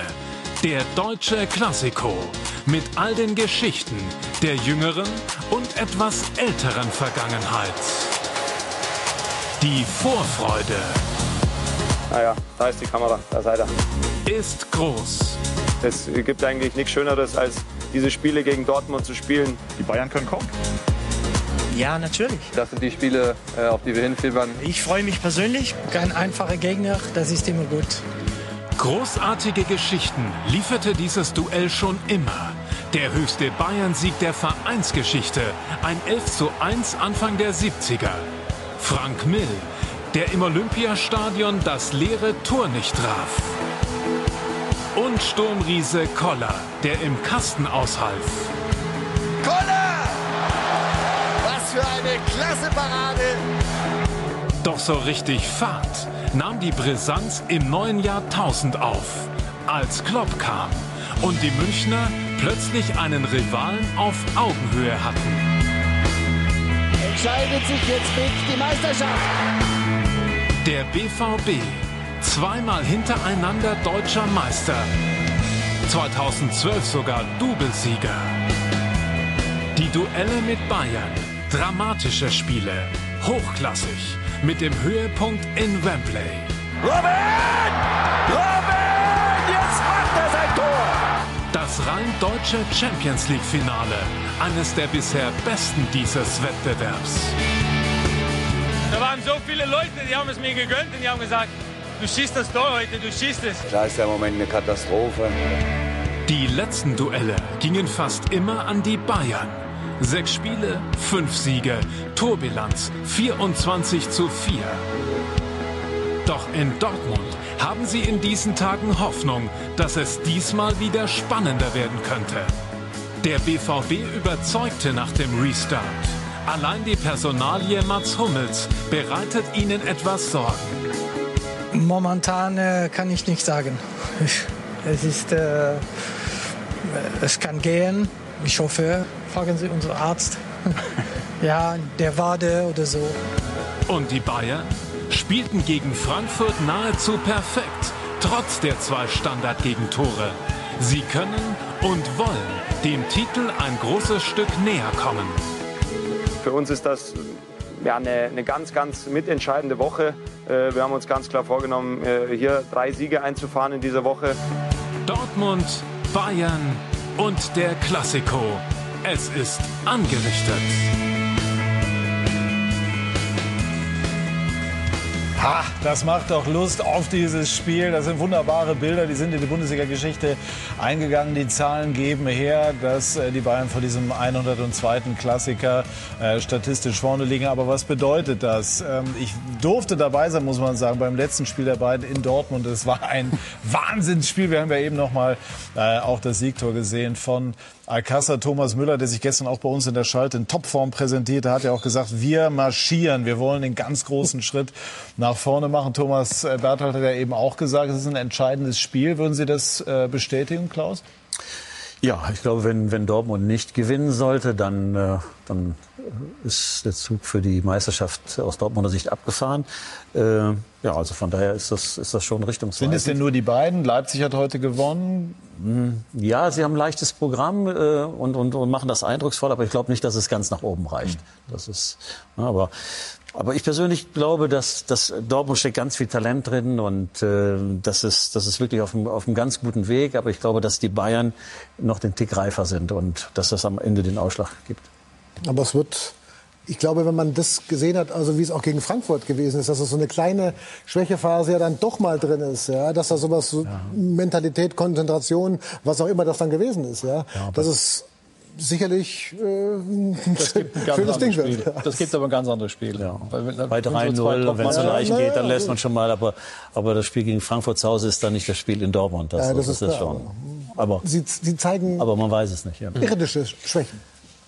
Der deutsche Klassiko mit all den Geschichten der jüngeren und etwas älteren Vergangenheit. Die Vorfreude Naja, Ah da ist die Kamera, da seid ihr. ist groß. Es gibt eigentlich nichts Schöneres, als diese Spiele gegen Dortmund zu spielen. Die Bayern können kommen. Ja, natürlich. Das sind die Spiele, äh, auf die wir hinfiebern. Ich freue mich persönlich. Kein einfacher Gegner, das ist immer gut. Großartige Geschichten lieferte dieses Duell schon immer. Der höchste Bayern-Sieg der Vereinsgeschichte, ein 11 zu 1 Anfang der 70er. Frank Mill, der im Olympiastadion das leere Tor nicht traf. Und Sturmriese Koller, der im Kasten aushalf. Koller! Für eine klasse Parade! Doch so richtig Fahrt nahm die Brisanz im neuen Jahrtausend auf, als Klopp kam und die Münchner plötzlich einen Rivalen auf Augenhöhe hatten. Entscheidet sich jetzt mit die Meisterschaft. Der BVB, zweimal hintereinander deutscher Meister, 2012 sogar Doublesieger. Die Duelle mit Bayern, dramatische Spiele, hochklassig, mit dem Höhepunkt in Wembley. Robin! Robin! Jetzt macht er sein Tor! Das rein deutsche Champions League Finale, eines der bisher besten dieses Wettbewerbs. Da waren so viele Leute, die haben es mir gegönnt und die haben gesagt, du schießt das Tor heute, du schießt es. Klar ist der Moment eine Katastrophe. Die letzten Duelle gingen fast immer an die Bayern. Sechs Spiele, fünf Siege, Torbilanz 24 zu 4. Doch in Dortmund haben sie in diesen Tagen Hoffnung, dass es diesmal wieder spannender werden könnte. Der BVB überzeugte nach dem Restart. Allein die Personalie Mats Hummels bereitet ihnen etwas Sorgen. Momentan äh, kann ich nicht sagen. Es ist, äh, es kann gehen. Ich hoffe, fragen Sie unseren Arzt. ja, der Wade oder so. Und die Bayern spielten gegen Frankfurt nahezu perfekt, trotz der zwei Standardgegentore. Sie können und wollen dem Titel ein großes Stück näher kommen. Für uns ist das ja, eine, eine ganz, ganz mitentscheidende Woche. Äh, wir haben uns ganz klar vorgenommen, äh, hier drei Siege einzufahren in dieser Woche. Dortmund, Bayern und der Klassiko. Es ist angerichtet. Ha, das macht doch Lust auf dieses Spiel. Das sind wunderbare Bilder, die sind in die Bundesliga-Geschichte eingegangen. Die Zahlen geben her, dass äh, die Bayern vor diesem 102. Klassiker äh, statistisch vorne liegen. Aber was bedeutet das? Ähm, ich durfte dabei sein, muss man sagen, beim letzten Spiel der beiden in Dortmund. Es war ein Wahnsinnsspiel. Wir haben ja eben noch mal äh, auch das Siegtor gesehen von Alcázar Thomas Müller, der sich gestern auch bei uns in der Schalte in Topform präsentierte, hat ja auch gesagt, wir marschieren, wir wollen den ganz großen Schritt nach vorne machen. Thomas äh, Berthold hat ja eben auch gesagt, es ist ein entscheidendes Spiel. Würden Sie das äh, bestätigen, Klaus? Ja, ich glaube, wenn, wenn Dortmund nicht gewinnen sollte, dann, äh, dann ist der Zug für die Meisterschaft aus Dortmunder Sicht abgefahren. Äh, ja, also von daher ist das, ist das schon richtungsweisend. Sind es denn nur die beiden? Leipzig hat heute gewonnen. Hm, Ja, sie haben ein leichtes Programm äh, und, und, und machen das eindrucksvoll, aber ich glaube nicht, dass es ganz nach oben reicht. Das ist, ja, aber, aber ich persönlich glaube, dass, dass Dortmund steckt ganz viel Talent drin und äh, das, ist, das ist wirklich auf einem, auf einem ganz guten Weg. Aber ich glaube, dass die Bayern noch den Tick reifer sind und dass das am Ende den Ausschlag gibt. Aber es wird ich glaube, wenn man das gesehen hat, also wie es auch gegen Frankfurt gewesen ist, dass es so eine kleine Schwächephase ja dann doch mal drin ist, ja, dass da sowas, so ja. Mentalität, Konzentration, was auch immer das dann gewesen ist, ja, ja das ist sicherlich äh, das gibt ein schönes Ding Spiel. wird. Das gibt aber ein ganz anderes Spiel. Ja. Bei 3-0, wenn es so leicht geht, dann lässt man schon mal. Aber, aber das Spiel gegen Frankfurt zu Hause ist dann nicht das Spiel in Dortmund. Das, ja, das, das ist, ist schon. Aber, sie, sie zeigen aber man weiß es nicht. Ja. Irdische Schwächen.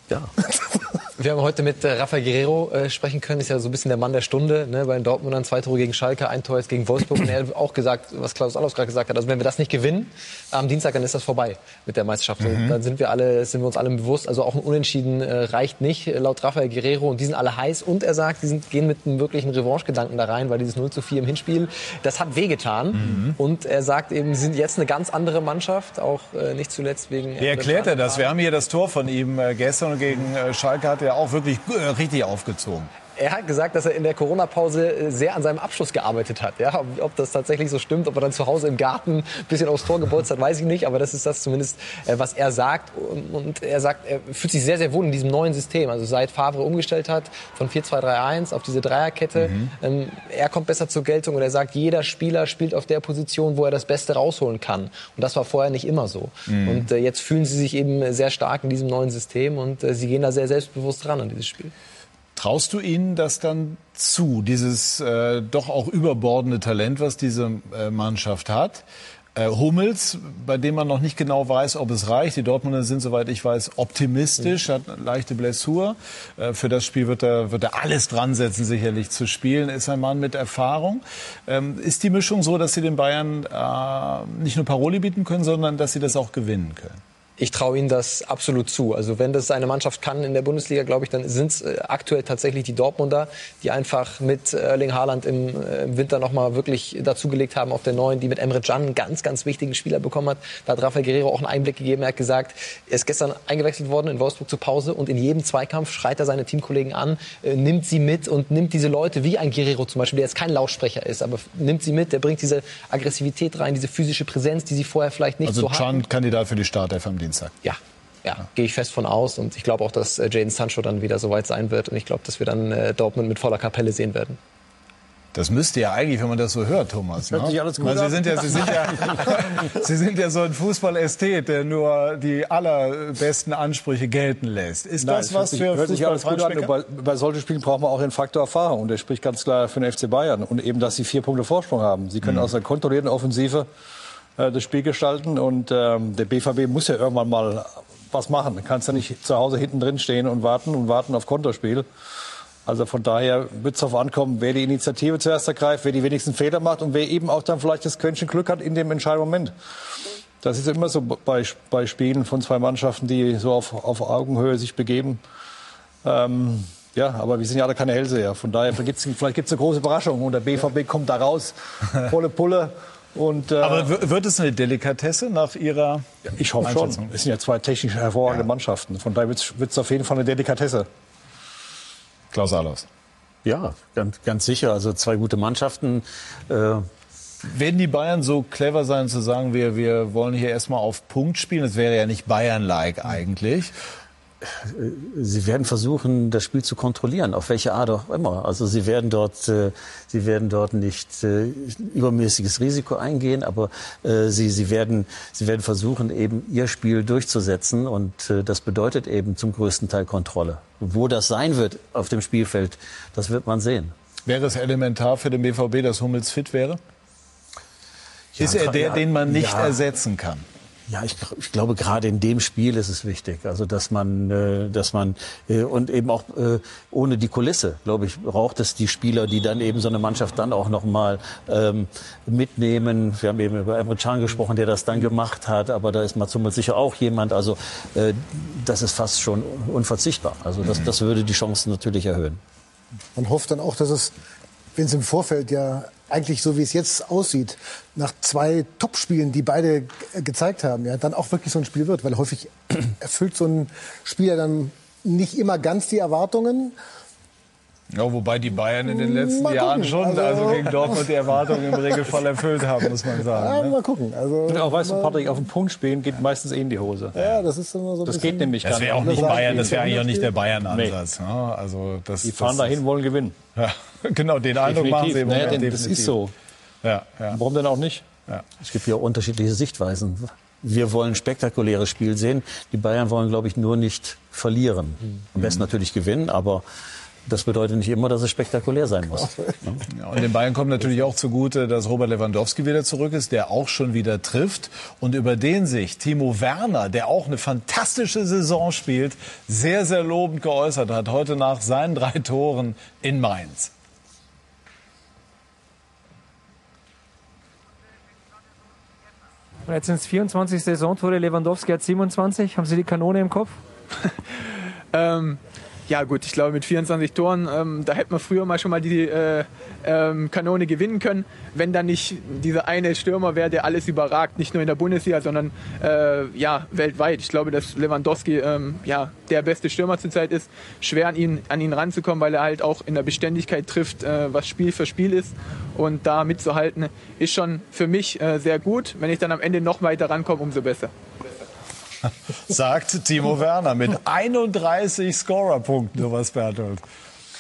Ja. Wir haben heute mit äh, Rafael Guerrero äh, sprechen können. Ist ja so ein bisschen der Mann der Stunde. Ne? Bei den Dortmundern zwei Tore gegen Schalke, ein Tor jetzt gegen Wolfsburg. Und er hat auch gesagt, was Klaus Allofs gerade gesagt hat. Also wenn wir das nicht gewinnen am Dienstag, dann ist das vorbei mit der Meisterschaft. Mhm. Dann sind wir alle, sind wir uns alle bewusst. Also auch ein Unentschieden äh, reicht nicht äh, laut Rafael Guerrero. Und die sind alle heiß. Und er sagt, die sind, gehen mit einem wirklichen Revanche-Gedanken da rein, weil dieses 0 zu 4 im Hinspiel, das hat wehgetan. Mhm. Und er sagt eben, sie sind jetzt eine ganz andere Mannschaft, auch äh, nicht zuletzt wegen. Wie erklärt er das? Wir haben hier das Tor von ihm äh, gestern gegen Schalke hat er auch wirklich richtig aufgezogen. Er hat gesagt, dass er in der Corona-Pause äh, sehr an seinem Abschluss gearbeitet hat. Ja, ob das tatsächlich so stimmt, ob er dann zu Hause im Garten ein bisschen aufs Tor gebolzt hat, weiß ich nicht. Aber das ist das zumindest, äh, was er sagt. Und er sagt, er fühlt sich sehr, sehr wohl in diesem neuen System. Also seit Favre umgestellt hat von 4-2-3-1 auf diese Dreierkette. Mhm. Ähm, er kommt besser zur Geltung und er sagt, jeder Spieler spielt auf der Position, wo er das Beste rausholen kann. Und das war vorher nicht immer so. Mhm. Und äh, jetzt fühlen sie sich eben sehr stark in diesem neuen System und sie gehen da sehr selbstbewusst ran an dieses Spiel. Traust du ihnen das dann zu, dieses äh, doch auch überbordende Talent, was diese äh, Mannschaft hat? Äh, Hummels, bei dem man noch nicht genau weiß, ob es reicht. Die Dortmunder sind, soweit ich weiß, optimistisch, mhm. hat eine leichte Blessur. Äh, für das Spiel wird er, wird er alles dran setzen, sicherlich zu spielen. Ist ein Mann mit Erfahrung. Ähm, ist die Mischung so, dass sie den Bayern äh, nicht nur Paroli bieten können, sondern dass sie das auch gewinnen können? Ich traue ihnen das absolut zu. Also wenn das eine Mannschaft kann in der Bundesliga, glaube ich, dann sind es äh, aktuell tatsächlich die Dortmunder, die einfach mit Erling Haaland im, äh, im Winter nochmal wirklich dazugelegt haben auf der neuen, die mit Emre Can einen ganz, ganz wichtigen Spieler bekommen hat. Da hat Rafael Guerrero auch einen Einblick gegeben. Er hat gesagt, er ist gestern eingewechselt worden in Wolfsburg zur Pause und in jedem Zweikampf schreit er seine Teamkollegen an, äh, nimmt sie mit und nimmt diese Leute, wie ein Guerrero zum Beispiel, der jetzt kein Lautsprecher ist, aber nimmt sie mit, der bringt diese Aggressivität rein, diese physische Präsenz, die sie vorher vielleicht nicht also so hatten. Also Can Kandidat für die Startelf am Dienstag. Ja, ja, ja. gehe ich fest von aus. Und ich glaube auch, dass äh, Jaden Sancho dann wieder so weit sein wird. Und ich glaube, dass wir dann äh, Dortmund mit voller Kapelle sehen werden. Das müsste ja eigentlich, wenn man das so hört, Thomas. Hört ne? sich alles gut Sie sind, ja, Sie, sind ja, Sie sind ja so ein Fußballästhet, der nur die allerbesten Ansprüche gelten lässt. Ist Nein, das was sich, für hört sich alles gut an. Bei, bei solchen Spielen braucht man auch den Faktor Erfahrung. Und der spricht ganz klar für den FC Bayern. Und eben, dass sie vier Punkte Vorsprung haben. Sie können mhm. aus einer kontrollierten Offensive äh, das Spiel gestalten. Und ähm, der BVB muss ja irgendwann mal was machen. Du kannst ja nicht zu Hause hinten drin stehen und warten und warten auf Konterspiel. Also von daher wird es darauf ankommen, wer die Initiative zuerst ergreift, wer die wenigsten Fehler macht und wer eben auch dann vielleicht das Quäntchen Glück hat in dem entscheidenden Moment. Das ist immer so bei, bei Spielen von zwei Mannschaften, die so auf, auf Augenhöhe sich begeben. Ähm, ja, aber wir sind ja alle keine Hellseher. Von daher gibt es vielleicht gibt's eine große Überraschung und der BVB kommt da raus, volle Pulle. Und, äh, Aber wird es eine Delikatesse nach Ihrer ja, Ich hoffe schon. Es sind ja zwei technisch hervorragende ja. Mannschaften. Von daher wird es auf jeden Fall eine Delikatesse. Klaus Ahlers. Ja, ganz, ganz sicher. Also zwei gute Mannschaften. Äh, werden die Bayern so clever sein zu sagen, wir, wir wollen hier erstmal auf Punkt spielen? Das wäre ja nicht Bayern-like eigentlich. Sie werden versuchen, das Spiel zu kontrollieren, auf welche Art auch immer. Also Sie werden dort, äh, Sie werden dort nicht äh, übermäßiges Risiko eingehen, aber äh, Sie, Sie werden, Sie werden versuchen, eben Ihr Spiel durchzusetzen und das bedeutet eben zum größten Teil Kontrolle. Wo das sein wird auf dem Spielfeld, das wird man sehen. Wäre es elementar für den BVB, dass Hummels fit wäre? Ja, Ist er der, den man nicht ja. ersetzen kann? Ja, ich, ich, glaube, gerade in dem Spiel ist es wichtig, also dass man, äh, dass man äh, und eben auch äh, ohne die Kulisse, glaube ich, braucht es die Spieler, die dann eben so eine Mannschaft dann auch noch mal ähm, mitnehmen. Wir haben eben über Emre Can gesprochen, der das dann gemacht hat, aber da ist Matsummel sicher auch jemand. Also äh, das ist fast schon unverzichtbar. Also das, das würde die Chancen natürlich erhöhen. Man hofft dann auch, dass es, wenn es im Vorfeld ja eigentlich so wie es jetzt aussieht, nach zwei Topspielen, die beide gezeigt haben, ja, dann auch wirklich so ein Spiel wird. Weil häufig erfüllt so ein Spieler dann nicht immer ganz die Erwartungen. Ja, wobei die Bayern in den letzten mal Jahren schon also, also gegen Dortmund die Erwartungen im Regelfall erfüllt haben, muss man sagen. Ja, ne? mal gucken. Also, ja, weißt du, Patrick, auf den Punkt spielen geht meistens eh in die Hose. Ja, das ist immer so Das geht nämlich gar nicht. Das wäre auch nicht Bayern, das wäre eigentlich auch nicht der Bayern-Ansatz. Nee. Ja, also das, die fahren dahin, wollen gewinnen. Ja, genau, den Eindruck definitiv. machen sie im Moment. Naja, das ist so. Ja, ja. Warum denn auch nicht? Ja. Es gibt ja unterschiedliche Sichtweisen. Wir wollen ein spektakuläres Spiel sehen. Die Bayern wollen, glaube ich, nur nicht verlieren. Am besten natürlich gewinnen, aber das bedeutet nicht immer, dass es spektakulär sein muss. Ja, und den Bayern kommt natürlich auch zugute, dass Robert Lewandowski wieder zurück ist, der auch schon wieder trifft. Und über den sich Timo Werner, der auch eine fantastische Saison spielt, sehr, sehr lobend geäußert hat. Heute nach seinen drei Toren in Mainz. Und jetzt sind es 24 Saisontore. Lewandowski hat 27. Haben Sie die Kanone im Kopf? ähm, ja gut, ich glaube mit 24 Toren, ähm, da hätte man früher mal schon mal die äh, ähm, Kanone gewinnen können, wenn da nicht dieser eine Stürmer wäre, der alles überragt, nicht nur in der Bundesliga, sondern äh, ja weltweit. Ich glaube, dass Lewandowski ähm, ja der beste Stürmer zurzeit ist. Schwer an ihn an ihn ranzukommen, weil er halt auch in der Beständigkeit trifft, äh, was Spiel für Spiel ist und da mitzuhalten ist schon für mich äh, sehr gut. Wenn ich dann am Ende noch weiter rankomme, umso besser. Sagt Timo Werner mit 31 Scorerpunkten, Thomas Berthold.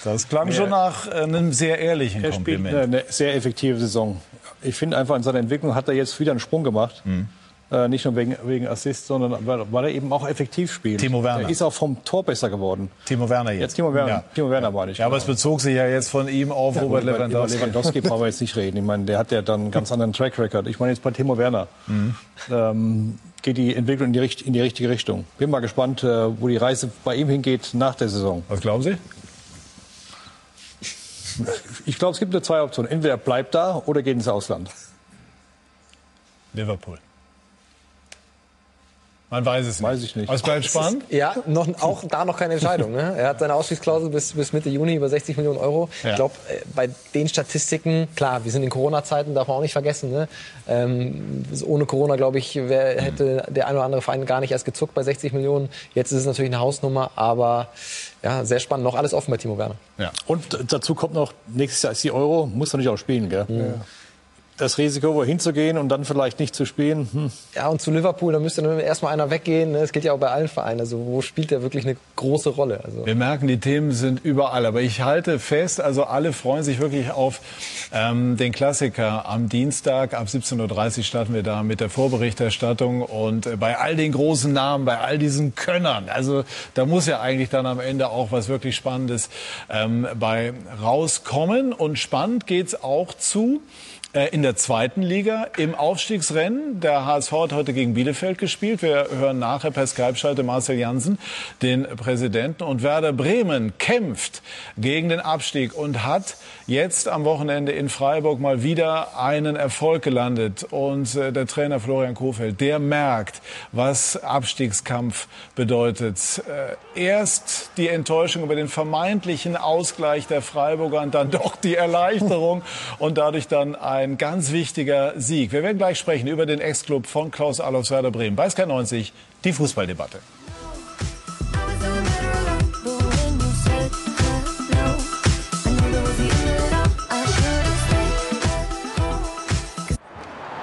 Das klang schon nach einem sehr ehrlichen er Kompliment. Spielt eine sehr effektive Saison. Ich finde einfach in seiner Entwicklung hat er jetzt wieder einen Sprung gemacht. Mhm. Äh, nicht nur wegen, wegen Assist, sondern weil, weil, er eben auch effektiv spielt. Timo Werner. Er ist auch vom Tor besser geworden. Timo Werner jetzt. Jetzt Timo Werner. Ja. Timo Werner war nicht. Ja, aber es bezog sich ja jetzt von ihm auf ja, Robert Lewandowski. Über Lewandowski brauchen wir jetzt nicht reden. Ich meine, der hat ja dann einen ganz anderen Track Record. Ich meine jetzt bei Timo Werner. Mhm. Ähm, geht die Entwicklung in die, in die, richtige Richtung. Bin mal gespannt, äh, wo die Reise bei ihm hingeht nach der Saison. Was glauben Sie? Ich glaube, es gibt nur zwei Optionen. Entweder er bleibt da oder geht ins Ausland. Liverpool. Man weiß es nicht. Weiß ich nicht. Aber es bleibt spannend. ja, noch, auch da noch keine Entscheidung. Ne? Er hat seine Ausstiegsklausel bis, bis Mitte Juni über 60 Millionen Euro. Ja. Ich glaube, äh, bei den Statistiken, klar, wir sind in Corona-Zeiten, darf man auch nicht vergessen. Ne? Ähm, ohne Corona, glaube ich, wär, hätte der ein oder andere Verein gar nicht erst gezuckt bei 60 Millionen. Jetzt ist es natürlich eine Hausnummer, aber ja, sehr spannend. Noch alles offen bei Timo Werner. Ja. Und dazu kommt noch, nächstes Jahr ist die Euro, muss er nicht auch spielen, gell? Ja das Risiko, wohin zu gehen und dann vielleicht nicht zu spielen. Hm. Ja, und zu Liverpool, da müsste dann erstmal einer weggehen. Das gilt ja auch bei allen Vereinen. Also wo spielt der wirklich eine große Rolle? Also Wir merken, die Themen sind überall. Aber ich halte fest, also alle freuen sich wirklich auf ähm, den Klassiker. Am Dienstag ab 17.30 Uhr starten wir da mit der Vorberichterstattung. Und äh, bei all den großen Namen, bei all diesen Könnern, also da muss ja eigentlich dann am Ende auch was wirklich Spannendes ähm, bei rauskommen. Und spannend geht's auch zu in der zweiten Liga im Aufstiegsrennen. Der HSV hat heute gegen Bielefeld gespielt. Wir hören nachher per Skype-Schalte Marcel Janssen, den Präsidenten. Und Werder Bremen kämpft gegen den Abstieg und hat jetzt am Wochenende in Freiburg mal wieder einen Erfolg gelandet. Und äh, der Trainer Florian Kofeld, der merkt, was Abstiegskampf bedeutet. Äh, erst die Enttäuschung über den vermeintlichen Ausgleich der Freiburger und dann doch die Erleichterung und dadurch dann ein ganz wichtiger Sieg. Wir werden gleich sprechen über den Ex-Club von Klaus Allofs Werder Bremen. Bei Sky 90 die Fußballdebatte.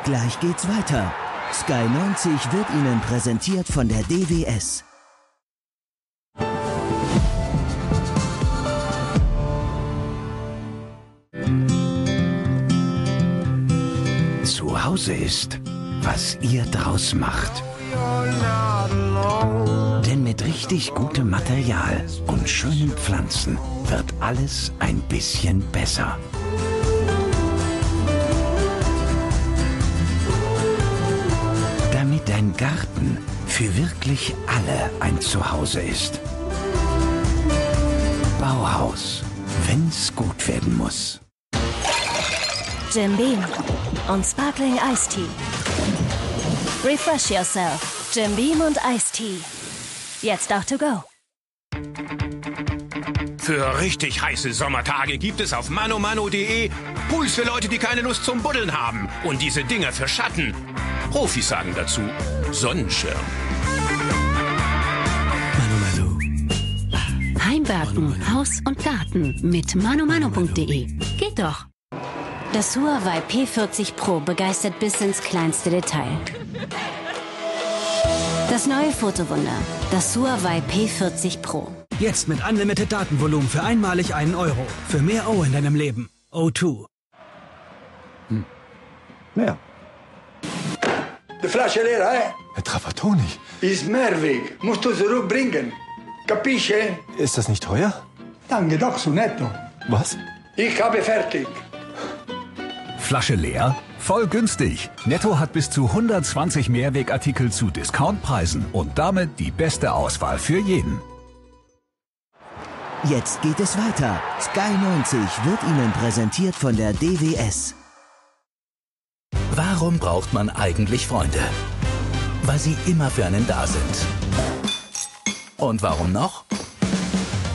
Gleich geht's weiter. Sky 90 wird Ihnen präsentiert von der DWS. Zu Hause ist, was ihr draus macht. Denn mit richtig gutem Material und schönen Pflanzen wird alles ein bisschen besser. Damit dein Garten für wirklich alle ein Zuhause ist. Bauhaus, wenn's gut werden muss. Jim Beam und Sparkling Iced Tea. Refresh yourself. Jim Beam und Iced Tea. Jetzt auch to go. Für richtig heiße Sommertage gibt es auf manomano.de Pools für Leute, die keine Lust zum Buddeln haben. Und diese Dinger für Schatten. Profis sagen dazu Sonnenschirm. Heimwerken, Haus und Garten mit manomano.de. Geht doch. Das Huawei P40 Pro begeistert bis ins kleinste Detail. Das neue Fotowunder, das Huawei P40 Pro. Jetzt mit Unlimited Datenvolumen für einmalig einen Euro. Für mehr O in deinem Leben. O2. Hm. Mehr. Die Flasche leer, hä? Herr Trapattoni. Ist Mehrweg. Musst du zurückbringen. Capisce? Ist das nicht teuer? Danke doch, so netto. Was? Ich habe fertig. Flasche leer? Voll günstig. Netto hat bis zu 120 Mehrwegartikel zu Discountpreisen und damit die beste Auswahl für jeden. Jetzt geht es weiter. Sky 90 wird Ihnen präsentiert von der DWS. Warum braucht man eigentlich Freunde? Weil sie immer für einen da sind. Und warum noch?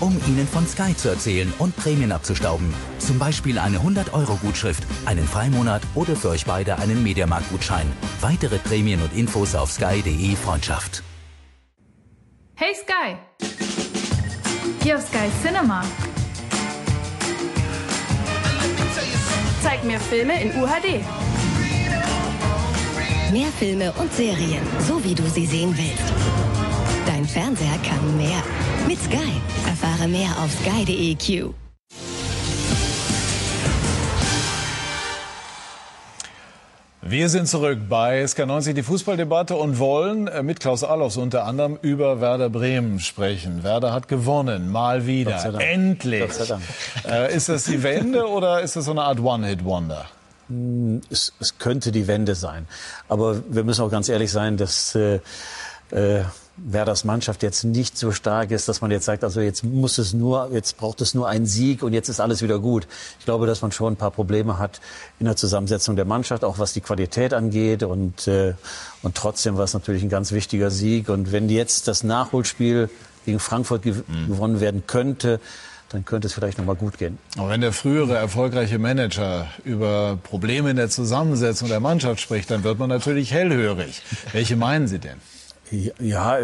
Um Ihnen von Sky zu erzählen und Prämien abzustauben. Zum Beispiel eine 100-Euro-Gutschrift, einen Freimonat oder für euch beide einen Mediamarkt-Gutschein. Weitere Prämien und Infos auf sky.de Freundschaft. Hey Sky! Hier auf Sky Cinema. Zeig mir Filme in UHD. Mehr Filme und Serien, so wie du sie sehen willst. Dein Fernseher kann mehr. Mit Sky. Erfahre mehr auf sky.de. Wir sind zurück bei SK90, die Fußballdebatte und wollen äh, mit Klaus Allofs unter anderem über Werder Bremen sprechen. Werder hat gewonnen, mal wieder, endlich. Äh, ist das die Wende oder ist das so eine Art One-Hit-Wonder? Hm, es, es, könnte die Wende sein. Aber wir müssen auch ganz ehrlich sein, dass äh, äh, Werders Mannschaft jetzt nicht so stark ist, dass man jetzt sagt, also jetzt muss es nur, jetzt braucht es nur einen Sieg und jetzt ist alles wieder gut. Ich glaube, dass man schon ein paar Probleme hat in der Zusammensetzung der Mannschaft, auch was die Qualität angeht und äh, und trotzdem war es natürlich ein ganz wichtiger Sieg. Und wenn jetzt das Nachholspiel gegen Frankfurt gew mhm. gewonnen werden könnte, dann könnte es vielleicht noch mal gut gehen. Aber wenn der frühere erfolgreiche Manager über Probleme in der Zusammensetzung der Mannschaft spricht, dann wird man natürlich hellhörig. Welche meinen Sie denn? Ja,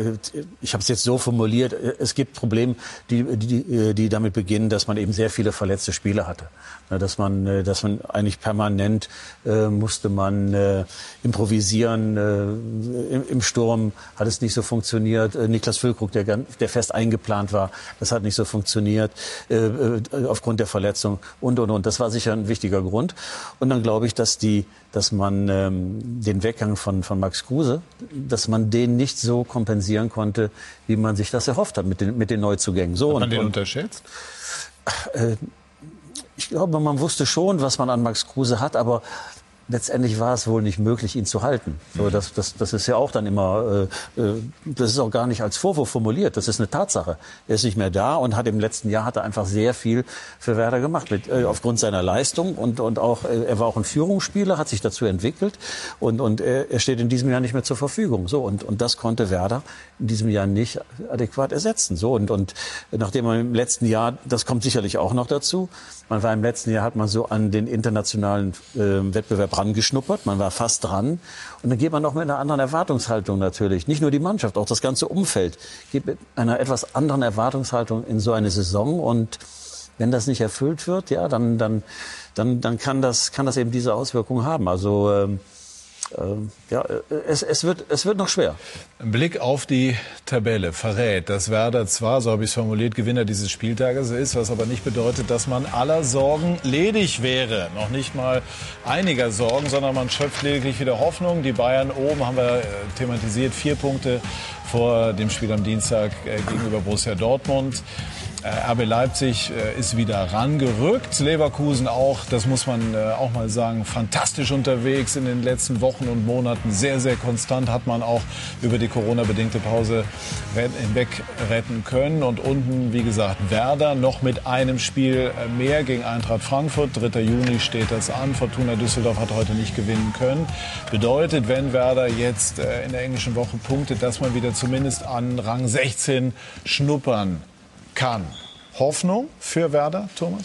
ich habe es jetzt so formuliert. Es gibt Probleme, die, die, die damit beginnen, dass man eben sehr viele verletzte Spieler hatte. Dass man, äh, dass man eigentlich permanent äh, musste man äh, improvisieren. Äh, im, Im Sturm hat es nicht so funktioniert. Äh, Niklas Füllkrug, der, der fest eingeplant war, das hat nicht so funktioniert äh, äh, aufgrund der Verletzung und und und. Das war sicher ein wichtiger Grund. Und dann glaube ich, dass die, dass man ähm, den Weggang von von Max Kruse, dass man den nicht so kompensieren konnte, wie man sich das erhofft hat mit den mit den Neuzugängen. So hat man und, den und, unterschätzt? Äh, ich glaube, man wusste schon, was man an Max Kruse hat, aber letztendlich war es wohl nicht möglich, ihn zu halten. So, mhm. das, das, das ist ja auch dann immer, äh, äh, das ist auch gar nicht als Vorwurf formuliert. Das ist eine Tatsache. Er ist nicht mehr da und hat im letzten Jahr hat er einfach sehr viel für Werder gemacht, mit, äh, aufgrund seiner Leistung und und auch äh, er war auch ein Führungsspieler, hat sich dazu entwickelt und und er, er steht in diesem Jahr nicht mehr zur Verfügung. So und und das konnte Werder in diesem Jahr nicht adäquat ersetzen. So und und nachdem man im letzten Jahr, das kommt sicherlich auch noch dazu. Man war im letzten Jahr hat man so an den internationalen äh, Wettbewerb rangeschnuppert, man war fast dran. Und dann geht man noch mit einer anderen Erwartungshaltung natürlich. Nicht nur die Mannschaft, auch das ganze Umfeld geht mit einer etwas anderen Erwartungshaltung in so eine Saison. Und wenn das nicht erfüllt wird, ja, dann, dann, dann, dann kann, das, kann das eben diese Auswirkungen haben. Also ähm, ja, es, es, wird, es wird noch schwer. Ein Blick auf die Tabelle verrät, dass Werder zwar, so habe ich es formuliert, Gewinner dieses Spieltages ist, was aber nicht bedeutet, dass man aller Sorgen ledig wäre. Noch nicht mal einiger Sorgen, sondern man schöpft lediglich wieder Hoffnung. Die Bayern oben haben wir äh, thematisiert, vier Punkte vor dem Spiel am Dienstag äh, gegenüber Borussia Dortmund. Äh, RB Leipzig äh, ist wieder rangerückt. Leverkusen auch, das muss man äh, auch mal sagen, fantastisch unterwegs in den letzten Wochen und Monaten. Sehr, sehr konstant hat man auch über die Corona-bedingte Pause hinweg retten können. Und unten, wie gesagt, Werder noch mit einem Spiel mehr gegen Eintracht Frankfurt. 3. Juni steht das an. Fortuna Düsseldorf hat heute nicht gewinnen können. Bedeutet, wenn Werder jetzt in der englischen Woche punktet, dass man wieder zumindest an Rang 16 schnuppern kann. Hoffnung für Werder, Thomas?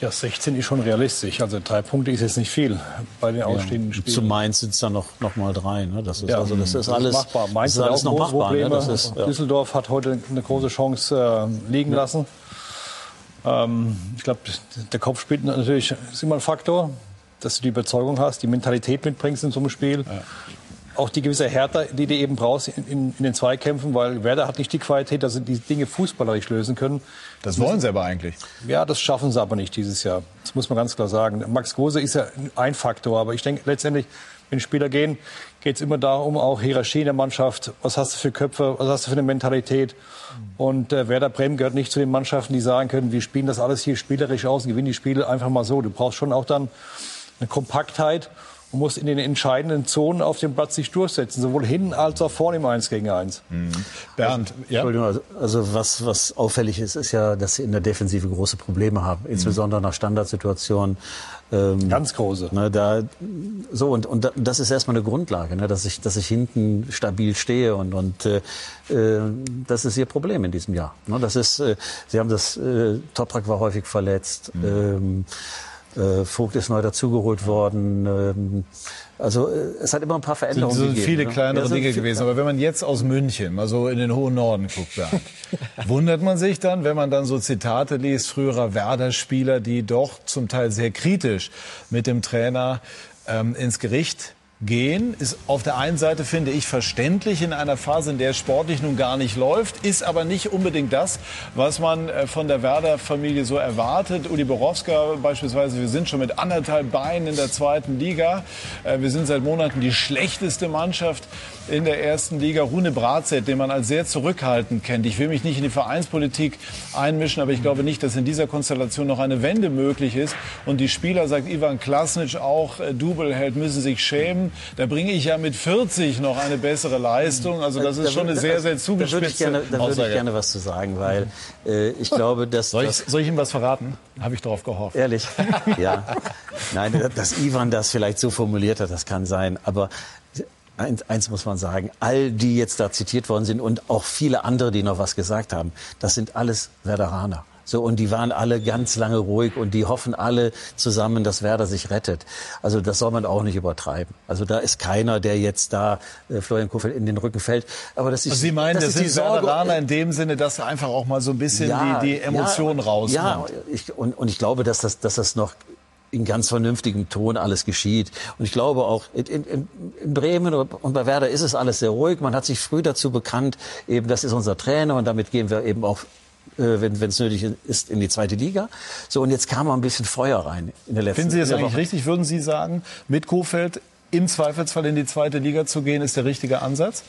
Ja, 16 ist schon realistisch. Also drei Punkte ist jetzt nicht viel bei den ausstehenden Spielen. Zu Mainz sind es dann noch, noch mal drei. Ne? Das ist, Ja, also, das ist alles, machbar. Mainz ist hat alles auch noch große machbar. Ne? Probleme. Das ist, ja. Düsseldorf hat heute eine große Chance äh, liegen lassen. Ähm, ich glaube, der Kopf spielt natürlich ist immer ein Faktor, dass du die Überzeugung hast, die Mentalität mitbringst in so einem Spiel. Auch die gewisse Härte, die du eben brauchst in, in, in den Zweikämpfen, weil Werder hat nicht die Qualität, dass sie die Dinge fußballerisch lösen können. Das wollen sie aber eigentlich. Ja, das schaffen sie aber nicht dieses Jahr. Das muss man ganz klar sagen. Max Gose ist ja ein Faktor, aber ich denke letztendlich, wenn Spieler gehen, geht es immer darum, auch Hierarchie in der Mannschaft. Was hast du für Köpfe? Was hast du für eine Mentalität? Und äh, Werder Bremen gehört nicht zu den Mannschaften, die sagen können, wir spielen das alles hier spielerisch aus und gewinnen die Spiele einfach mal so. Du brauchst schon auch dann eine Kompaktheit und musst in den entscheidenden Zonen auf dem Platz sich durchsetzen, sowohl hinten als auch vorne im 1 gegen 1. Bernd, ja. Entschuldigung, also, also was, was auffällig ist, ist ja, dass sie in der Defensive große Probleme haben, insbesondere nach Standardsituationen. Ähm, Ganz große. Ne, da, so und, und da- das ist erstmal eine Grundlage, ne, dass ich, dass ich hinten stabil stehe und, und äh, äh, das ist ihr Problem in diesem Jahr. Ne, das ist, äh, sie haben das, äh, Toprak war häufig verletzt. Ähm, äh, Vogt ist neu dazugeholt worden. Ähm, also äh, es hat immer ein paar sind Veränderungen gegeben. viele ne? kleinere Ja, Dinge viel- gewesen. Aber wenn man jetzt aus München mal so in den hohen Norden guckt, Bernd, wundert man sich dann, wenn man dann so Zitate liest früherer Werder-Spieler, die doch zum Teil sehr kritisch mit dem Trainer ähm, ins Gericht gehen, ist auf der einen Seite, finde ich, verständlich in einer Phase, in der es sportlich nun gar nicht läuft, ist aber nicht unbedingt das, was man äh, von der Werder-Familie so erwartet. Uli Borowska beispielsweise, wir sind schon mit anderthalb Beinen in der zweiten Liga. Äh, Wir sind seit Monaten die schlechteste Mannschaft in der ersten Liga. Rune Bratzett, den man als sehr zurückhaltend kennt. Ich will mich nicht in die Vereinspolitik einmischen, aber ich glaube nicht, dass in dieser Konstellation noch eine Wende möglich ist. Und die Spieler, sagt Ivan Klasnic auch, äh, Doubleheld müssen sich schämen. Da bringe ich ja mit 40 noch eine bessere Leistung. Also das Da ist schon eine sehr, sehr Da würde ich zugespitzte gerne, da würde ich Aussage. gerne was zu sagen, weil äh, ich glaube, dass Soll ich, soll ich ihm was verraten? Habe ich darauf gehofft. Ehrlich? Ja. Nein, dass Ivan das vielleicht so formuliert hat, das kann sein. Aber eins, eins muss man sagen, all die jetzt da zitiert worden sind und auch viele andere, die noch was gesagt haben, das sind alles Werderaner. So, und die waren alle ganz lange ruhig und die hoffen alle zusammen, dass Werder sich rettet. Also das soll man auch nicht übertreiben. Also da ist keiner, der jetzt da äh, Florian Kofeld in den Rücken fällt. Aber das ist, Also Sie meinen, das, das, ist die sind Sorge, Werderaner in dem Sinne, dass einfach auch mal so ein bisschen die, die Emotionen ja, rauskommt. Ja, ich, und, und ich glaube, dass das, dass das noch in ganz vernünftigem Ton alles geschieht. Und ich glaube auch, in, in, in Bremen und bei Werder ist es alles sehr ruhig. Man hat sich früh dazu bekannt, eben das ist unser Trainer und damit gehen wir eben auch äh, wenn es nötig ist, in die zweite Liga. So, und jetzt kam mal ein bisschen Feuer rein in der letzten Finden Sie der eigentlich Woche. richtig? Würden Sie sagen, mit Kofeld im Zweifelsfall in die zweite Liga zu gehen, ist der richtige Ansatz?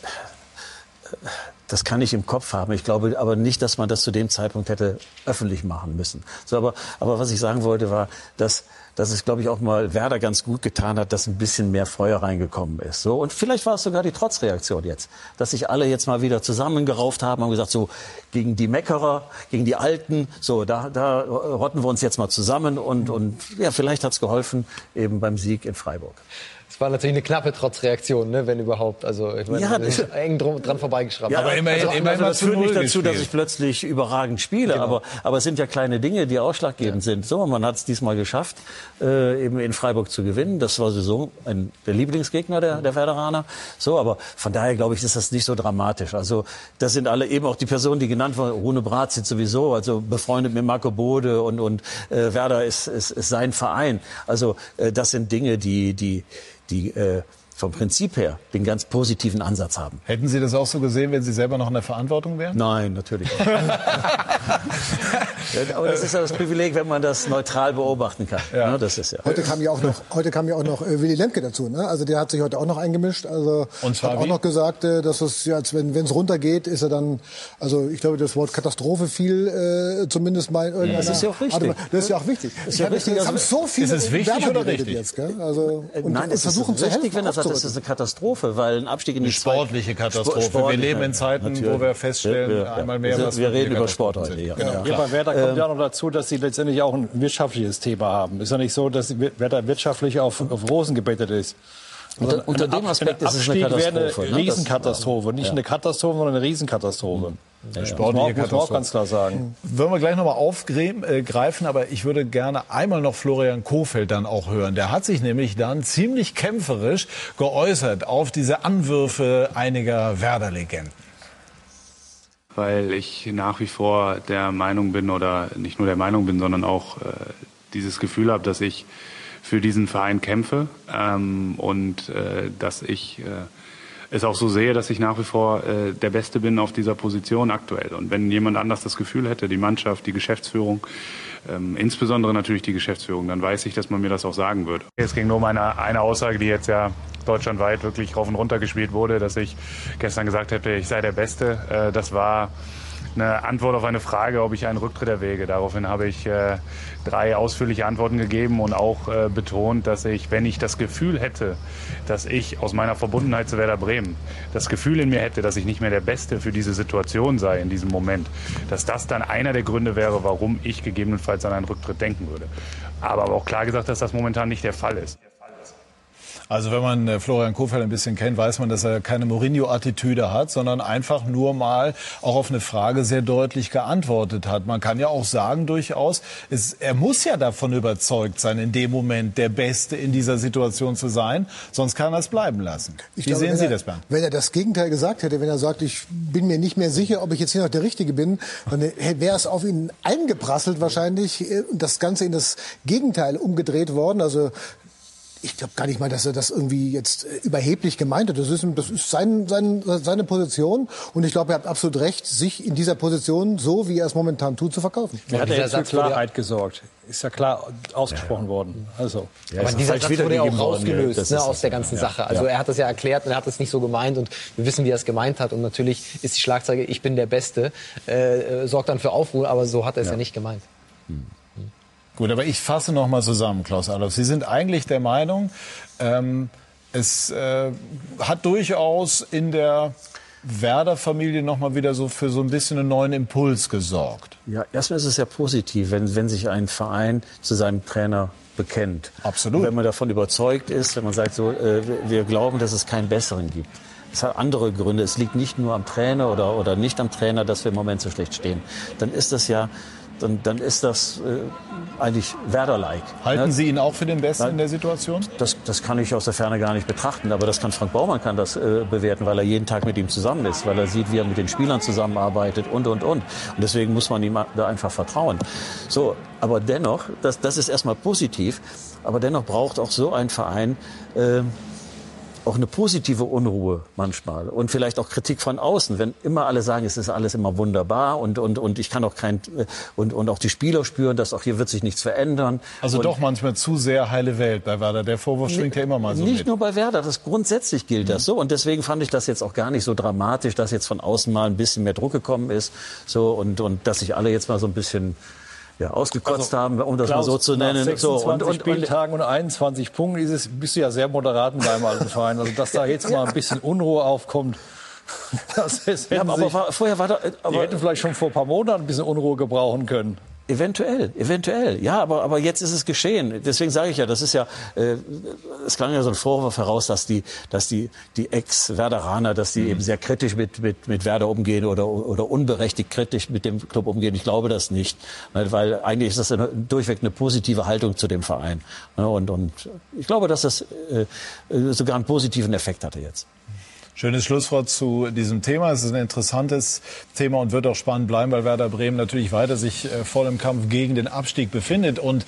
Das kann ich im Kopf haben. Ich glaube aber nicht, dass man das zu dem Zeitpunkt hätte öffentlich machen müssen. So, aber, aber was ich sagen wollte, war, dass, dass es, glaube ich, auch mal Werder ganz gut getan hat, dass ein bisschen mehr Feuer reingekommen ist. So, und vielleicht war es sogar die Trotzreaktion jetzt, dass sich alle jetzt mal wieder zusammengerauft haben und gesagt, so gegen die Meckerer, gegen die Alten, so da, da rotten wir uns jetzt mal zusammen und, und ja, vielleicht hat's geholfen eben beim Sieg in Freiburg. Es war natürlich eine knappe Trotzreaktion, ne, wenn überhaupt. Also ich meine, Ja, wir sind eng drum, dran vorbeigeschraubt. Ja, Aber immerhin- also, immerhin also das führt nicht dazu, dass ich plötzlich überragend spiele, Genau. aber, aber es sind ja kleine Dinge, die ausschlaggebend sind. So, man hat es diesmal geschafft, äh, eben in Freiburg zu gewinnen. Das war sowieso ein, der Lieblingsgegner der, der Werderaner. So, aber von daher glaube ich, ist das nicht so dramatisch. Also das sind alle eben auch die Personen, die genannt wurden. Rune Bratz sind sowieso, also befreundet mit Marco Bode und, und äh, Werder ist, ist, ist sein Verein. Also äh, das sind Dinge, die, die, die äh, vom Prinzip her den ganz positiven Ansatz haben. Hätten Sie das auch so gesehen, wenn Sie selber noch in der Verantwortung wären? Nein, natürlich nicht. Aber das ist ja das Privileg, wenn man das neutral beobachten kann. Ja. Das ist ja. Heute kam ja auch noch, heute kam ja auch noch äh, Willy Lemke dazu. Ne? Also der hat sich heute auch noch eingemischt. Also Und zwar hat auch wie? noch gesagt, äh, dass es ja, als wenn es runtergeht, ist er dann, also ich glaube, das Wort Katastrophe fiel äh, zumindest mal in irgendeiner Das ist ja auch richtig. Art. Das ist ja auch wichtig. Ist ja richtig, Es also- haben so viele Ist es wichtig oder richtig? jetzt, gell? Also und, Nein, und es versuchen ist zu richtig, helfen, wenn er sagt, das ist eine Katastrophe, weil ein Abstieg in die Eine sportliche Katastrophe. Sport- sportliche, wir leben in Zeiten, natürlich. wo wir feststellen, Ja, ja, einmal ja. mehr, Wir, was wir reden über Sport heute. Ja. Genau. Ja, bei Werder kommt ja noch dazu, dass sie letztendlich auch ein wirtschaftliches Thema haben. Ist ja nicht so, dass Werder wirtschaftlich auf, auf Rosen gebettet ist. Also Unter- unter dem Aspekt ist es eine Abstieg wäre Katastrophe, Eine ne? Riesenkatastrophe. Nicht ja. eine Katastrophe, sondern eine Riesenkatastrophe. Der sportliche muss man auch ganz klar sagen. Würden wir gleich nochmal aufgreifen, aber ich würde gerne einmal noch Florian Kofeld dann auch hören. Der hat sich nämlich dann ziemlich kämpferisch geäußert auf diese Anwürfe einiger Werder-Legenden. Weil ich nach wie vor der Meinung bin oder nicht nur der Meinung bin, sondern auch äh, dieses Gefühl habe, dass ich für diesen Verein kämpfe ähm, und äh, dass ich äh, es auch so sehe, dass ich nach wie vor äh, der Beste bin auf dieser Position aktuell. Und wenn jemand anders das Gefühl hätte, die Mannschaft, die Geschäftsführung, ähm, insbesondere natürlich die Geschäftsführung, dann weiß ich, dass man mir das auch sagen würde. Es ging nur um eine, eine Aussage, die jetzt ja deutschlandweit wirklich rauf und runter gespielt wurde, dass ich gestern gesagt hätte, ich sei der Beste. Äh, das war eine Antwort auf eine Frage, ob ich einen Rücktritt erwäge. Daraufhin habe ich äh, drei ausführliche Antworten gegeben und auch äh, betont, dass ich, wenn ich das Gefühl hätte, dass ich aus meiner Verbundenheit zu Werder Bremen das Gefühl in mir hätte, dass ich nicht mehr der Beste für diese Situation sei in diesem Moment, dass das dann einer der Gründe wäre, warum ich gegebenenfalls an einen Rücktritt denken würde. Aber, aber auch klar gesagt, dass das momentan nicht der Fall ist. Also wenn man äh, Florian Kofeld ein bisschen kennt, weiß man, dass er keine Mourinho-Attitüde hat, sondern einfach nur mal auch auf eine Frage sehr deutlich geantwortet hat. Man kann ja auch sagen durchaus, es, er muss ja davon überzeugt sein, in dem Moment der Beste in dieser Situation zu sein, sonst kann er es bleiben lassen. Ich Wie glaube, sehen Sie er, das, Bernd? Wenn er das Gegenteil gesagt hätte, wenn er sagt, ich bin mir nicht mehr sicher, ob ich jetzt hier noch der Richtige bin, dann wäre es auf ihn eingeprasselt wahrscheinlich äh, und das Ganze in das Gegenteil umgedreht worden. Also ich glaube gar nicht mal, dass er das irgendwie jetzt äh, überheblich gemeint hat. Das ist, das ist sein, sein, seine Position. Und ich glaube, er hat absolut recht, sich in dieser Position, so wie er es momentan tut, zu verkaufen. Er hat ja jetzt für Klarheit gesorgt. Ist ja klar ausgesprochen ja. worden. Also. Ja, aber dieser Satz wurde ja auch rausgelöst ne, aus der ganzen Sache. Also er hat das ja erklärt und er hat es nicht so gemeint. Und wir wissen, wie er es gemeint hat. Und natürlich ist die Schlagzeile, ich bin der Beste, äh, sorgt dann für Aufruhr. Aber so hat er es ja. nicht gemeint. Hm. Gut, aber ich fasse noch mal zusammen, Klaus Adolf. Sie sind eigentlich der Meinung, ähm, es äh, hat durchaus in der Werder-Familie noch mal wieder so für so ein bisschen einen neuen Impuls gesorgt. Ja, erstmal ist es ja positiv, wenn, wenn sich ein Verein zu seinem Trainer bekennt. Absolut. Und wenn man davon überzeugt ist, wenn man sagt, so, äh, wir glauben, dass es keinen besseren gibt. Es hat andere Gründe. Es liegt nicht nur am Trainer oder, oder nicht am Trainer, dass wir im Moment so schlecht stehen. Dann ist das ja dann, dann ist das äh, eigentlich Werder-like. Halten ne? Sie ihn auch für den Besten in der Situation? Das, das kann ich aus der Ferne gar nicht betrachten, aber das kann Frank Baumann kann das äh, bewerten, weil er jeden Tag mit ihm zusammen ist, weil er sieht, wie er mit den Spielern zusammenarbeitet und, und, und. Und deswegen muss man ihm da einfach vertrauen. So, aber dennoch, das, das ist erstmal positiv, aber dennoch braucht auch so ein Verein äh, auch eine positive Unruhe manchmal und vielleicht auch Kritik von außen, wenn immer alle sagen, es ist alles immer wunderbar und und und ich kann auch kein und und auch die Spieler spüren, dass auch hier wird sich nichts verändern. Also und doch manchmal zu sehr heile Welt bei Werder. Der Vorwurf schwingt ja immer mal so Nicht mit. nur bei Werder, das grundsätzlich gilt das so und deswegen fand ich das jetzt auch gar nicht so dramatisch, dass jetzt von außen mal ein bisschen mehr Druck gekommen ist, so und und dass sich alle jetzt mal so ein bisschen ja, ausgekotzt also, haben, um das Klaus, mal so zu nennen. 26 so, und, und, Spieltagen und 21 Punkten ist es, bist du ja sehr moderat in deinem alten Verein. Also, dass da jetzt mal ein bisschen Unruhe aufkommt. Das ist, ja, aber, aber vorher war da, aber, die hätten vielleicht schon vor ein paar Monaten ein bisschen Unruhe gebrauchen können. Eventuell, eventuell. Ja, aber, aber jetzt ist es geschehen. Deswegen sage ich ja, das ist ja, äh, es klang ja so ein Vorwurf heraus, dass die, dass die, die Ex-Werderaner, dass die mhm. eben sehr kritisch mit, mit, mit Werder umgehen oder, oder unberechtigt kritisch mit dem Club umgehen. Ich glaube das nicht. Ne, weil eigentlich ist das eine, durchweg eine positive Haltung zu dem Verein. Ne, und, und ich glaube, dass das äh, sogar einen positiven Effekt hatte jetzt. Schönes Schlusswort zu diesem Thema. Es ist ein interessantes Thema und wird auch spannend bleiben, weil Werder Bremen natürlich weiter sich äh, voll im Kampf gegen den Abstieg befindet. Und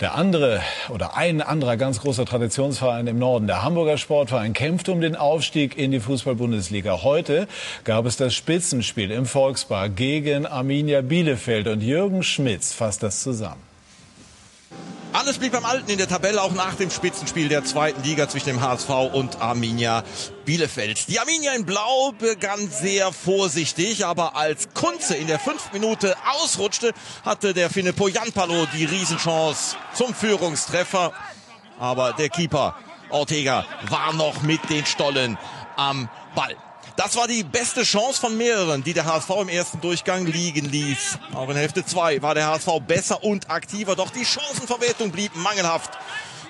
der andere oder ein anderer ganz großer Traditionsverein im Norden, der Hamburger Sportverein, kämpft um den Aufstieg in die Fußball-Bundesliga. Heute gab es das Spitzenspiel im Volkspark gegen Arminia Bielefeld und Jürgen Schmitz fasst das zusammen. Alles blieb beim Alten in der Tabelle, auch nach dem Spitzenspiel der zweiten Liga zwischen dem HSV und Arminia Bielefeld. Die Arminia in Blau begann sehr vorsichtig, aber als Kunze in der fünf Minute ausrutschte, hatte der Finne Poyanpalo die Riesenchance zum Führungstreffer. Aber der Keeper Ortega war noch mit den Stollen am Ball. Das war die beste Chance von mehreren, die der HSV im ersten Durchgang liegen ließ. Auch in Hälfte 2 war der HSV besser und aktiver, doch die Chancenverwertung blieb mangelhaft.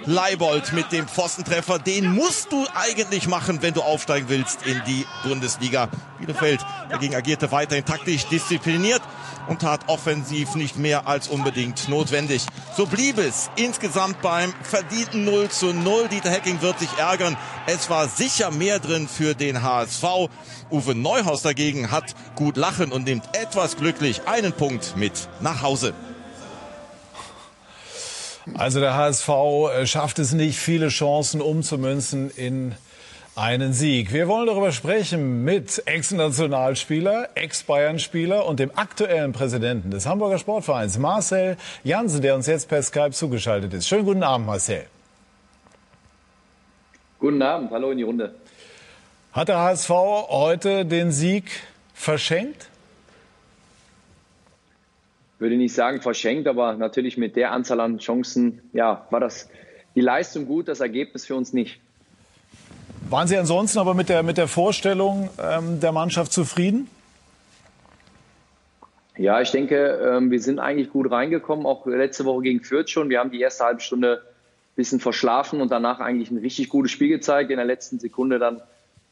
Leibold mit dem Pfostentreffer. Den musst du eigentlich machen, wenn du aufsteigen willst in die Bundesliga. Bielefeld dagegen agierte weiterhin taktisch diszipliniert und tat offensiv nicht mehr als unbedingt notwendig. So blieb es insgesamt beim verdienten 0 zu 0. Dieter Hecking wird sich ärgern. Es war sicher mehr drin für den HSV. Uwe Neuhaus dagegen hat gut lachen und nimmt etwas glücklich einen Punkt mit nach Hause. Also der HSV äh, schafft es nicht, viele Chancen umzumünzen in einen Sieg. Wir wollen darüber sprechen mit Ex-Nationalspieler, Ex-Bayern-Spieler und dem aktuellen Präsidenten des Hamburger Sportvereins, Marcel Jansen, der uns jetzt per Skype zugeschaltet ist. Schönen guten Abend, Marcel. Guten Abend, hallo in die Runde. Hat der HSV heute den Sieg verschenkt? Würde nicht sagen verschenkt, aber natürlich mit der Anzahl an Chancen, ja, war das die Leistung gut, das Ergebnis für uns nicht. Waren Sie ansonsten aber mit der, mit der Vorstellung ähm, der Mannschaft zufrieden? Ja, ich denke, ähm, wir sind eigentlich gut reingekommen, auch letzte Woche gegen Fürth schon. Wir haben die erste halbe Stunde ein bisschen verschlafen und danach eigentlich ein richtig gutes Spiel gezeigt. In der letzten Sekunde dann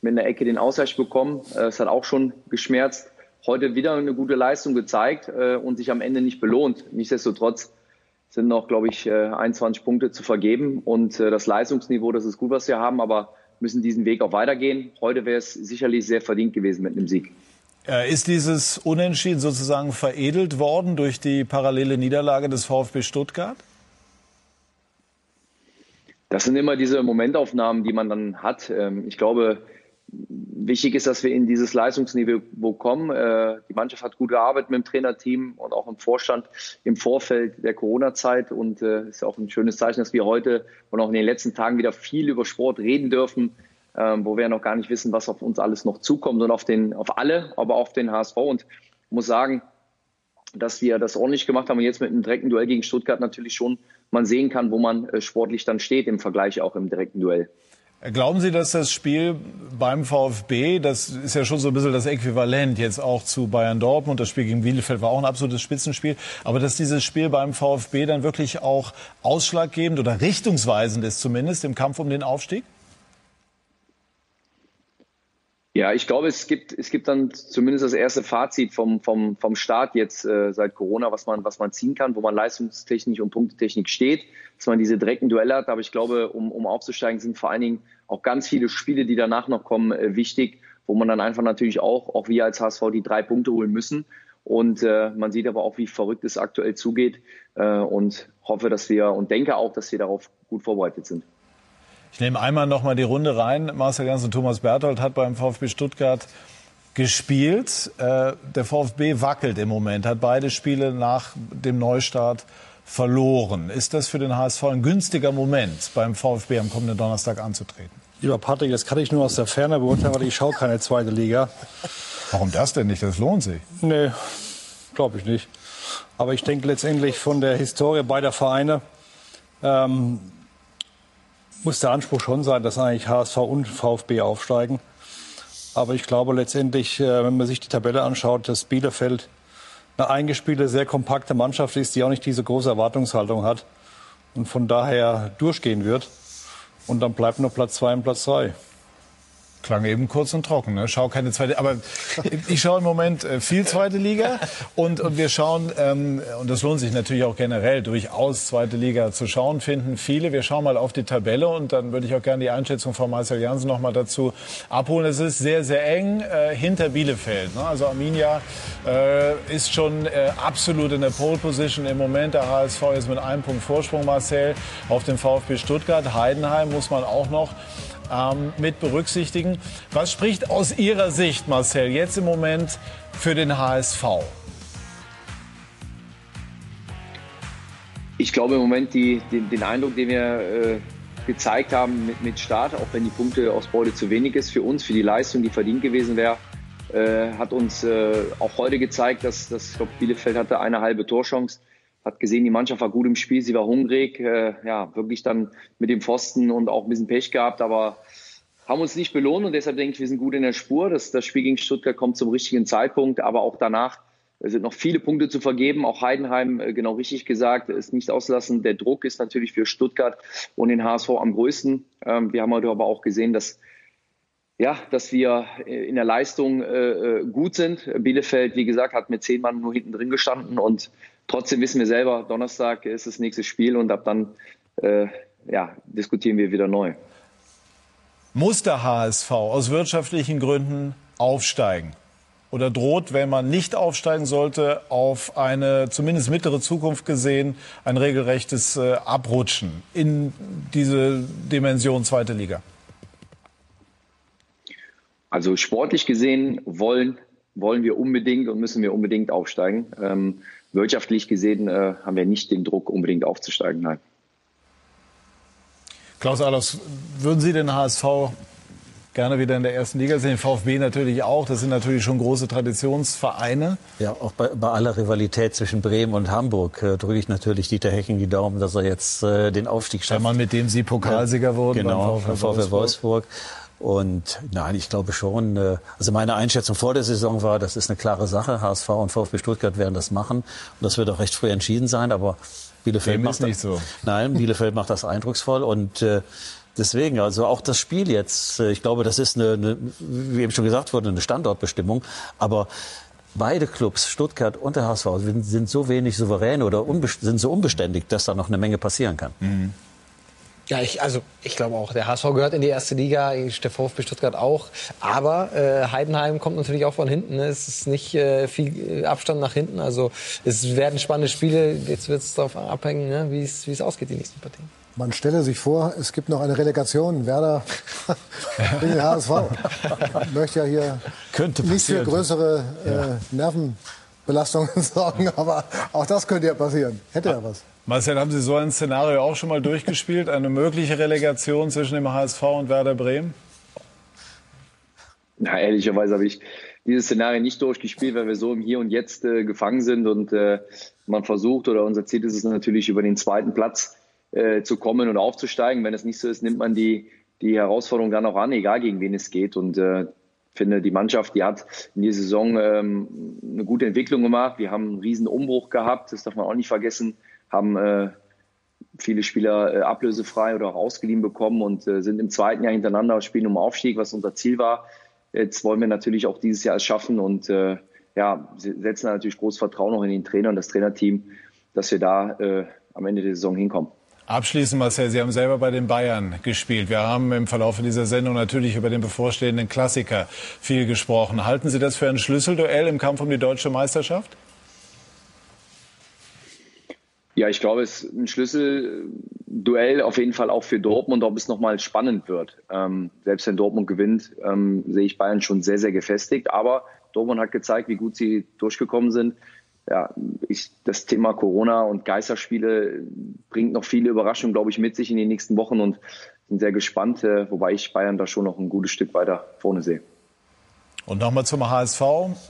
mit einer Ecke den Ausgleich bekommen. Äh, es hat auch schon geschmerzt. Heute wieder eine gute Leistung gezeigt äh, und sich am Ende nicht belohnt. Nichtsdestotrotz sind noch, glaube ich, 21 äh, Punkte zu vergeben und das Leistungsniveau, das ist gut, was wir haben, aber müssen diesen Weg auch weitergehen. Heute wäre es sicherlich sehr verdient gewesen mit einem Sieg. Ist dieses Unentschieden sozusagen veredelt worden durch die parallele Niederlage des VfB Stuttgart? Das sind immer diese Momentaufnahmen, die man dann hat. Ähm, ich glaube, Wichtig ist, dass wir in dieses Leistungsniveau kommen. Äh, die Mannschaft hat gut gearbeitet mit dem Trainerteam und auch im Vorstand im Vorfeld der Corona-Zeit. Und es äh, ist auch ein schönes Zeichen, dass wir heute und auch in den letzten Tagen wieder viel über Sport reden dürfen, ähm, wo wir noch gar nicht wissen, was auf uns alles noch zukommt und auf, den, auf alle, aber auch auf den HSV. Und ich muss sagen, dass wir das ordentlich gemacht haben und jetzt mit einem direkten Duell gegen Stuttgart natürlich schon man sehen kann, wo man äh, sportlich dann steht im Vergleich auch im direkten Duell. Glauben Sie, dass das Spiel beim VfB, das ist ja schon so ein bisschen das Äquivalent jetzt auch zu Bayern Dortmund, das Spiel gegen Bielefeld war auch ein absolutes Spitzenspiel, aber dass dieses Spiel beim VfB dann wirklich auch ausschlaggebend oder richtungsweisend ist zumindest im Kampf um den Aufstieg? Ja, ich glaube, es gibt, es gibt dann zumindest das erste Fazit vom, vom, vom Start jetzt äh, seit Corona, was man, was man ziehen kann, wo man leistungstechnisch und Punktetechnik steht, dass man diese direkten Duelle hat. Aber ich glaube, um, um aufzusteigen, sind vor allen Dingen auch ganz viele Spiele, die danach noch kommen, äh, wichtig, wo man dann einfach natürlich auch, auch wir als HSV, die drei Punkte holen müssen. Und äh, man sieht aber auch, wie verrückt es aktuell zugeht äh, und hoffe, dass wir und denke auch, dass wir darauf gut vorbereitet sind. Ich nehme einmal noch mal die Runde rein. Marcel Ganz und Thomas Berthold hat beim VfB Stuttgart gespielt. Äh, der VfB wackelt im Moment, hat beide Spiele nach dem Neustart verloren. Ist das für den HSV ein günstiger Moment, beim VfB am kommenden Donnerstag anzutreten? Lieber Patrick, das kann ich nur aus der Ferne beurteilen, weil ich schaue keine zweite Liga. Warum das denn nicht? Das lohnt sich. Nee, glaube ich nicht. Aber ich denke letztendlich von der Historie beider Vereine ähm, muss der Anspruch schon sein, dass eigentlich HSV und VfB aufsteigen. Aber ich glaube letztendlich, äh, wenn man sich die Tabelle anschaut, dass Bielefeld eine eingespielte, sehr kompakte Mannschaft ist, die auch nicht diese große Erwartungshaltung hat und von daher durchgehen wird. Und dann bleibt nur Platz zwei und Platz drei. Klang eben kurz und trocken. Ne? Schau keine zweite. Aber ich schaue im Moment äh, viel zweite Liga und, und wir schauen ähm, und das lohnt sich natürlich auch generell durchaus zweite Liga zu schauen. Finden viele. Wir schauen mal auf die Tabelle und dann würde ich auch gerne die Einschätzung von Marcel Jansen noch mal dazu abholen. Es ist sehr sehr eng äh, hinter Bielefeld. Ne? Also Arminia äh, ist schon äh, absolut in der Pole Position im Moment. Der HSV ist mit einem Punkt Vorsprung Marcel auf dem VfB Stuttgart. Heidenheim muss man auch noch ähm, mit berücksichtigen. Was spricht aus Ihrer Sicht, Marcel, jetzt im Moment für den HSV? Ich glaube im Moment die, den, den Eindruck, den wir äh, gezeigt haben mit, mit Start, auch wenn die Punkteausbeute zu wenig ist für uns, für die Leistung, die verdient gewesen wäre, äh, hat uns äh, auch heute gezeigt, dass, dass ich glaube, Bielefeld hatte eine halbe Torchance hat gesehen, die Mannschaft war gut im Spiel, sie war hungrig, äh, ja, wirklich dann mit dem Pfosten und auch ein bisschen Pech gehabt, aber haben uns nicht belohnt und deshalb denke ich, wir sind gut in der Spur. Das, das Spiel gegen Stuttgart kommt zum richtigen Zeitpunkt, aber auch danach sind noch viele Punkte zu vergeben. Auch Heidenheim, äh, genau richtig gesagt, ist nicht auslassen. Der Druck ist natürlich für Stuttgart und den HSV am größten. Ähm, wir haben heute aber auch gesehen, dass ja, dass wir äh, in der Leistung äh, gut sind. Bielefeld, wie gesagt, hat mit zehn Mann nur hinten drin gestanden und trotzdem wissen wir selber, Donnerstag ist das nächste Spiel und ab dann äh, ja, diskutieren wir wieder neu. Muss der HSV aus wirtschaftlichen Gründen aufsteigen? Oder droht, wenn man nicht aufsteigen sollte, auf eine zumindest mittlere Zukunft gesehen ein regelrechtes äh, Abrutschen in diese Dimension zweite Liga? Also sportlich gesehen wollen, wollen wir unbedingt und müssen wir unbedingt aufsteigen. Ähm, wirtschaftlich gesehen äh, haben wir nicht den Druck, unbedingt aufzusteigen. Nein. Klaus Allers, würden Sie den HSV gerne wieder in der ersten Liga sehen? VfB natürlich auch. Das sind natürlich schon große Traditionsvereine. Ja, auch bei, bei aller Rivalität zwischen Bremen und Hamburg äh, drücke ich natürlich Dieter Hecking die Daumen, dass er jetzt äh, den Aufstieg schafft. Der Mann, mit dem Sie Pokalsieger ja, wurden genau, beim VfB, VfB Wolfsburg. Wolfsburg. Und nein, ich glaube schon, äh, also meine Einschätzung vor der Saison war, das ist eine klare Sache. HSV und VfB Stuttgart werden das machen. Und das wird auch recht früh entschieden sein. Aber Bielefeld macht nicht so. Nein, Bielefeld macht das eindrucksvoll und äh, Deswegen, also auch das Spiel jetzt, äh, ich glaube, das ist eine, eine, wie eben schon gesagt wurde, eine Standortbestimmung. Aber beide Clubs, Stuttgart und der HSV, sind so wenig souverän oder sind so unbeständig, dass da noch eine Menge passieren kann. Mhm. Ja, ich, also ich glaube auch, der HSV gehört in die erste Liga, der VfB Stuttgart auch. Aber äh, Heidenheim kommt natürlich auch von hinten. Ne? Es ist nicht äh, viel äh, Abstand nach hinten. Also es werden spannende Spiele. Jetzt wird es darauf abhängen, ne? wie es ausgeht, die nächsten Partien. Man stelle sich vor, es gibt noch eine Relegation. Werder gegen den HSV. Ich möchte ja hier könnte nicht für größere äh, Nervenbelastungen sorgen, aber auch das könnte ja passieren. Hätte ja was. Marcel, haben Sie so ein Szenario auch schon mal durchgespielt? Eine mögliche Relegation zwischen dem HSV und Werder Bremen? Na, ehrlicherweise habe ich dieses Szenario nicht durchgespielt, weil wir so im Hier und Jetzt äh, gefangen sind und äh, man versucht oder unser Ziel ist es natürlich über den zweiten Platz äh, zu kommen und aufzusteigen. Wenn es nicht so ist, nimmt man die, die Herausforderung dann auch an, egal gegen wen es geht. Und äh, finde, die Mannschaft, die hat in dieser Saison ähm, eine gute Entwicklung gemacht. Wir haben einen riesen Umbruch gehabt, das darf man auch nicht vergessen haben äh, viele Spieler äh, ablösefrei oder auch ausgeliehen bekommen und äh, sind im zweiten Jahr hintereinander spielen um Aufstieg, was unser Ziel war. Jetzt wollen wir natürlich auch dieses Jahr es schaffen und äh, ja, setzen natürlich großes Vertrauen auch in den Trainer und das Trainerteam, dass wir da äh, am Ende der Saison hinkommen. Abschließend, Marcel, Sie haben selber bei den Bayern gespielt. Wir haben im Verlauf dieser Sendung natürlich über den bevorstehenden Klassiker viel gesprochen. Halten Sie das für ein Schlüsselduell im Kampf um die deutsche Meisterschaft? Ja, ich glaube, es ist ein Schlüsselduell auf jeden Fall auch für Dortmund, ob es nochmal spannend wird. Ähm, selbst wenn Dortmund gewinnt, ähm, sehe ich Bayern schon sehr, sehr gefestigt. Aber Dortmund hat gezeigt, wie gut sie durchgekommen sind. Ja, ich, das Thema Corona und Geisterspiele bringt noch viele Überraschungen, glaube ich, mit sich in den nächsten Wochen und bin sehr gespannt, äh, wobei ich Bayern da schon noch ein gutes Stück weiter vorne sehe. Und nochmal zum HSV.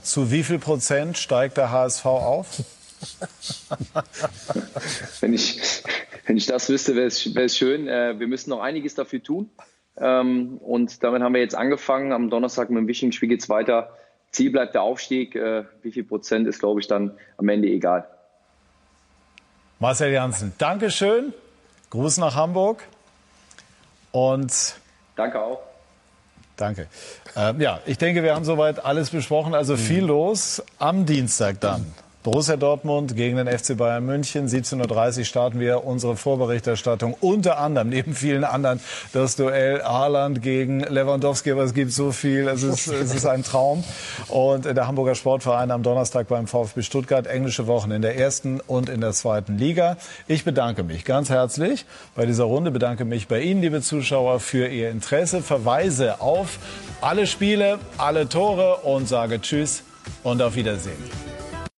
Zu wie viel Prozent steigt der HSV auf? wenn, ich, wenn ich das wüsste, wäre es, schön. Äh, wir müssen noch einiges dafür tun. Ähm, und damit haben wir jetzt angefangen. Am Donnerstag mit dem wichtigen Spiel geht es weiter. Ziel bleibt der Aufstieg. Äh, wie viel Prozent ist, glaube ich, dann am Ende egal. Marcel Janssen, Dankeschön. Gruß nach Hamburg. Und Danke auch. Danke. Ähm, ja, ich denke, wir haben soweit alles besprochen. Also viel mhm. los am Dienstag dann. Borussia Dortmund gegen den FC Bayern München. 17.30 Uhr starten wir unsere Vorberichterstattung. Unter anderem, neben vielen anderen, das Duell Haaland gegen Lewandowski. Aber es gibt so viel. Es ist, es ist ein Traum. Und der Hamburger Sportverein am Donnerstag beim VfB Stuttgart. Englische Wochen in der ersten und in der zweiten Liga. Ich bedanke mich ganz herzlich bei dieser Runde. Bedanke mich bei Ihnen, liebe Zuschauer, für Ihr Interesse. Verweise auf alle Spiele, alle Tore und sage Tschüss und auf Wiedersehen.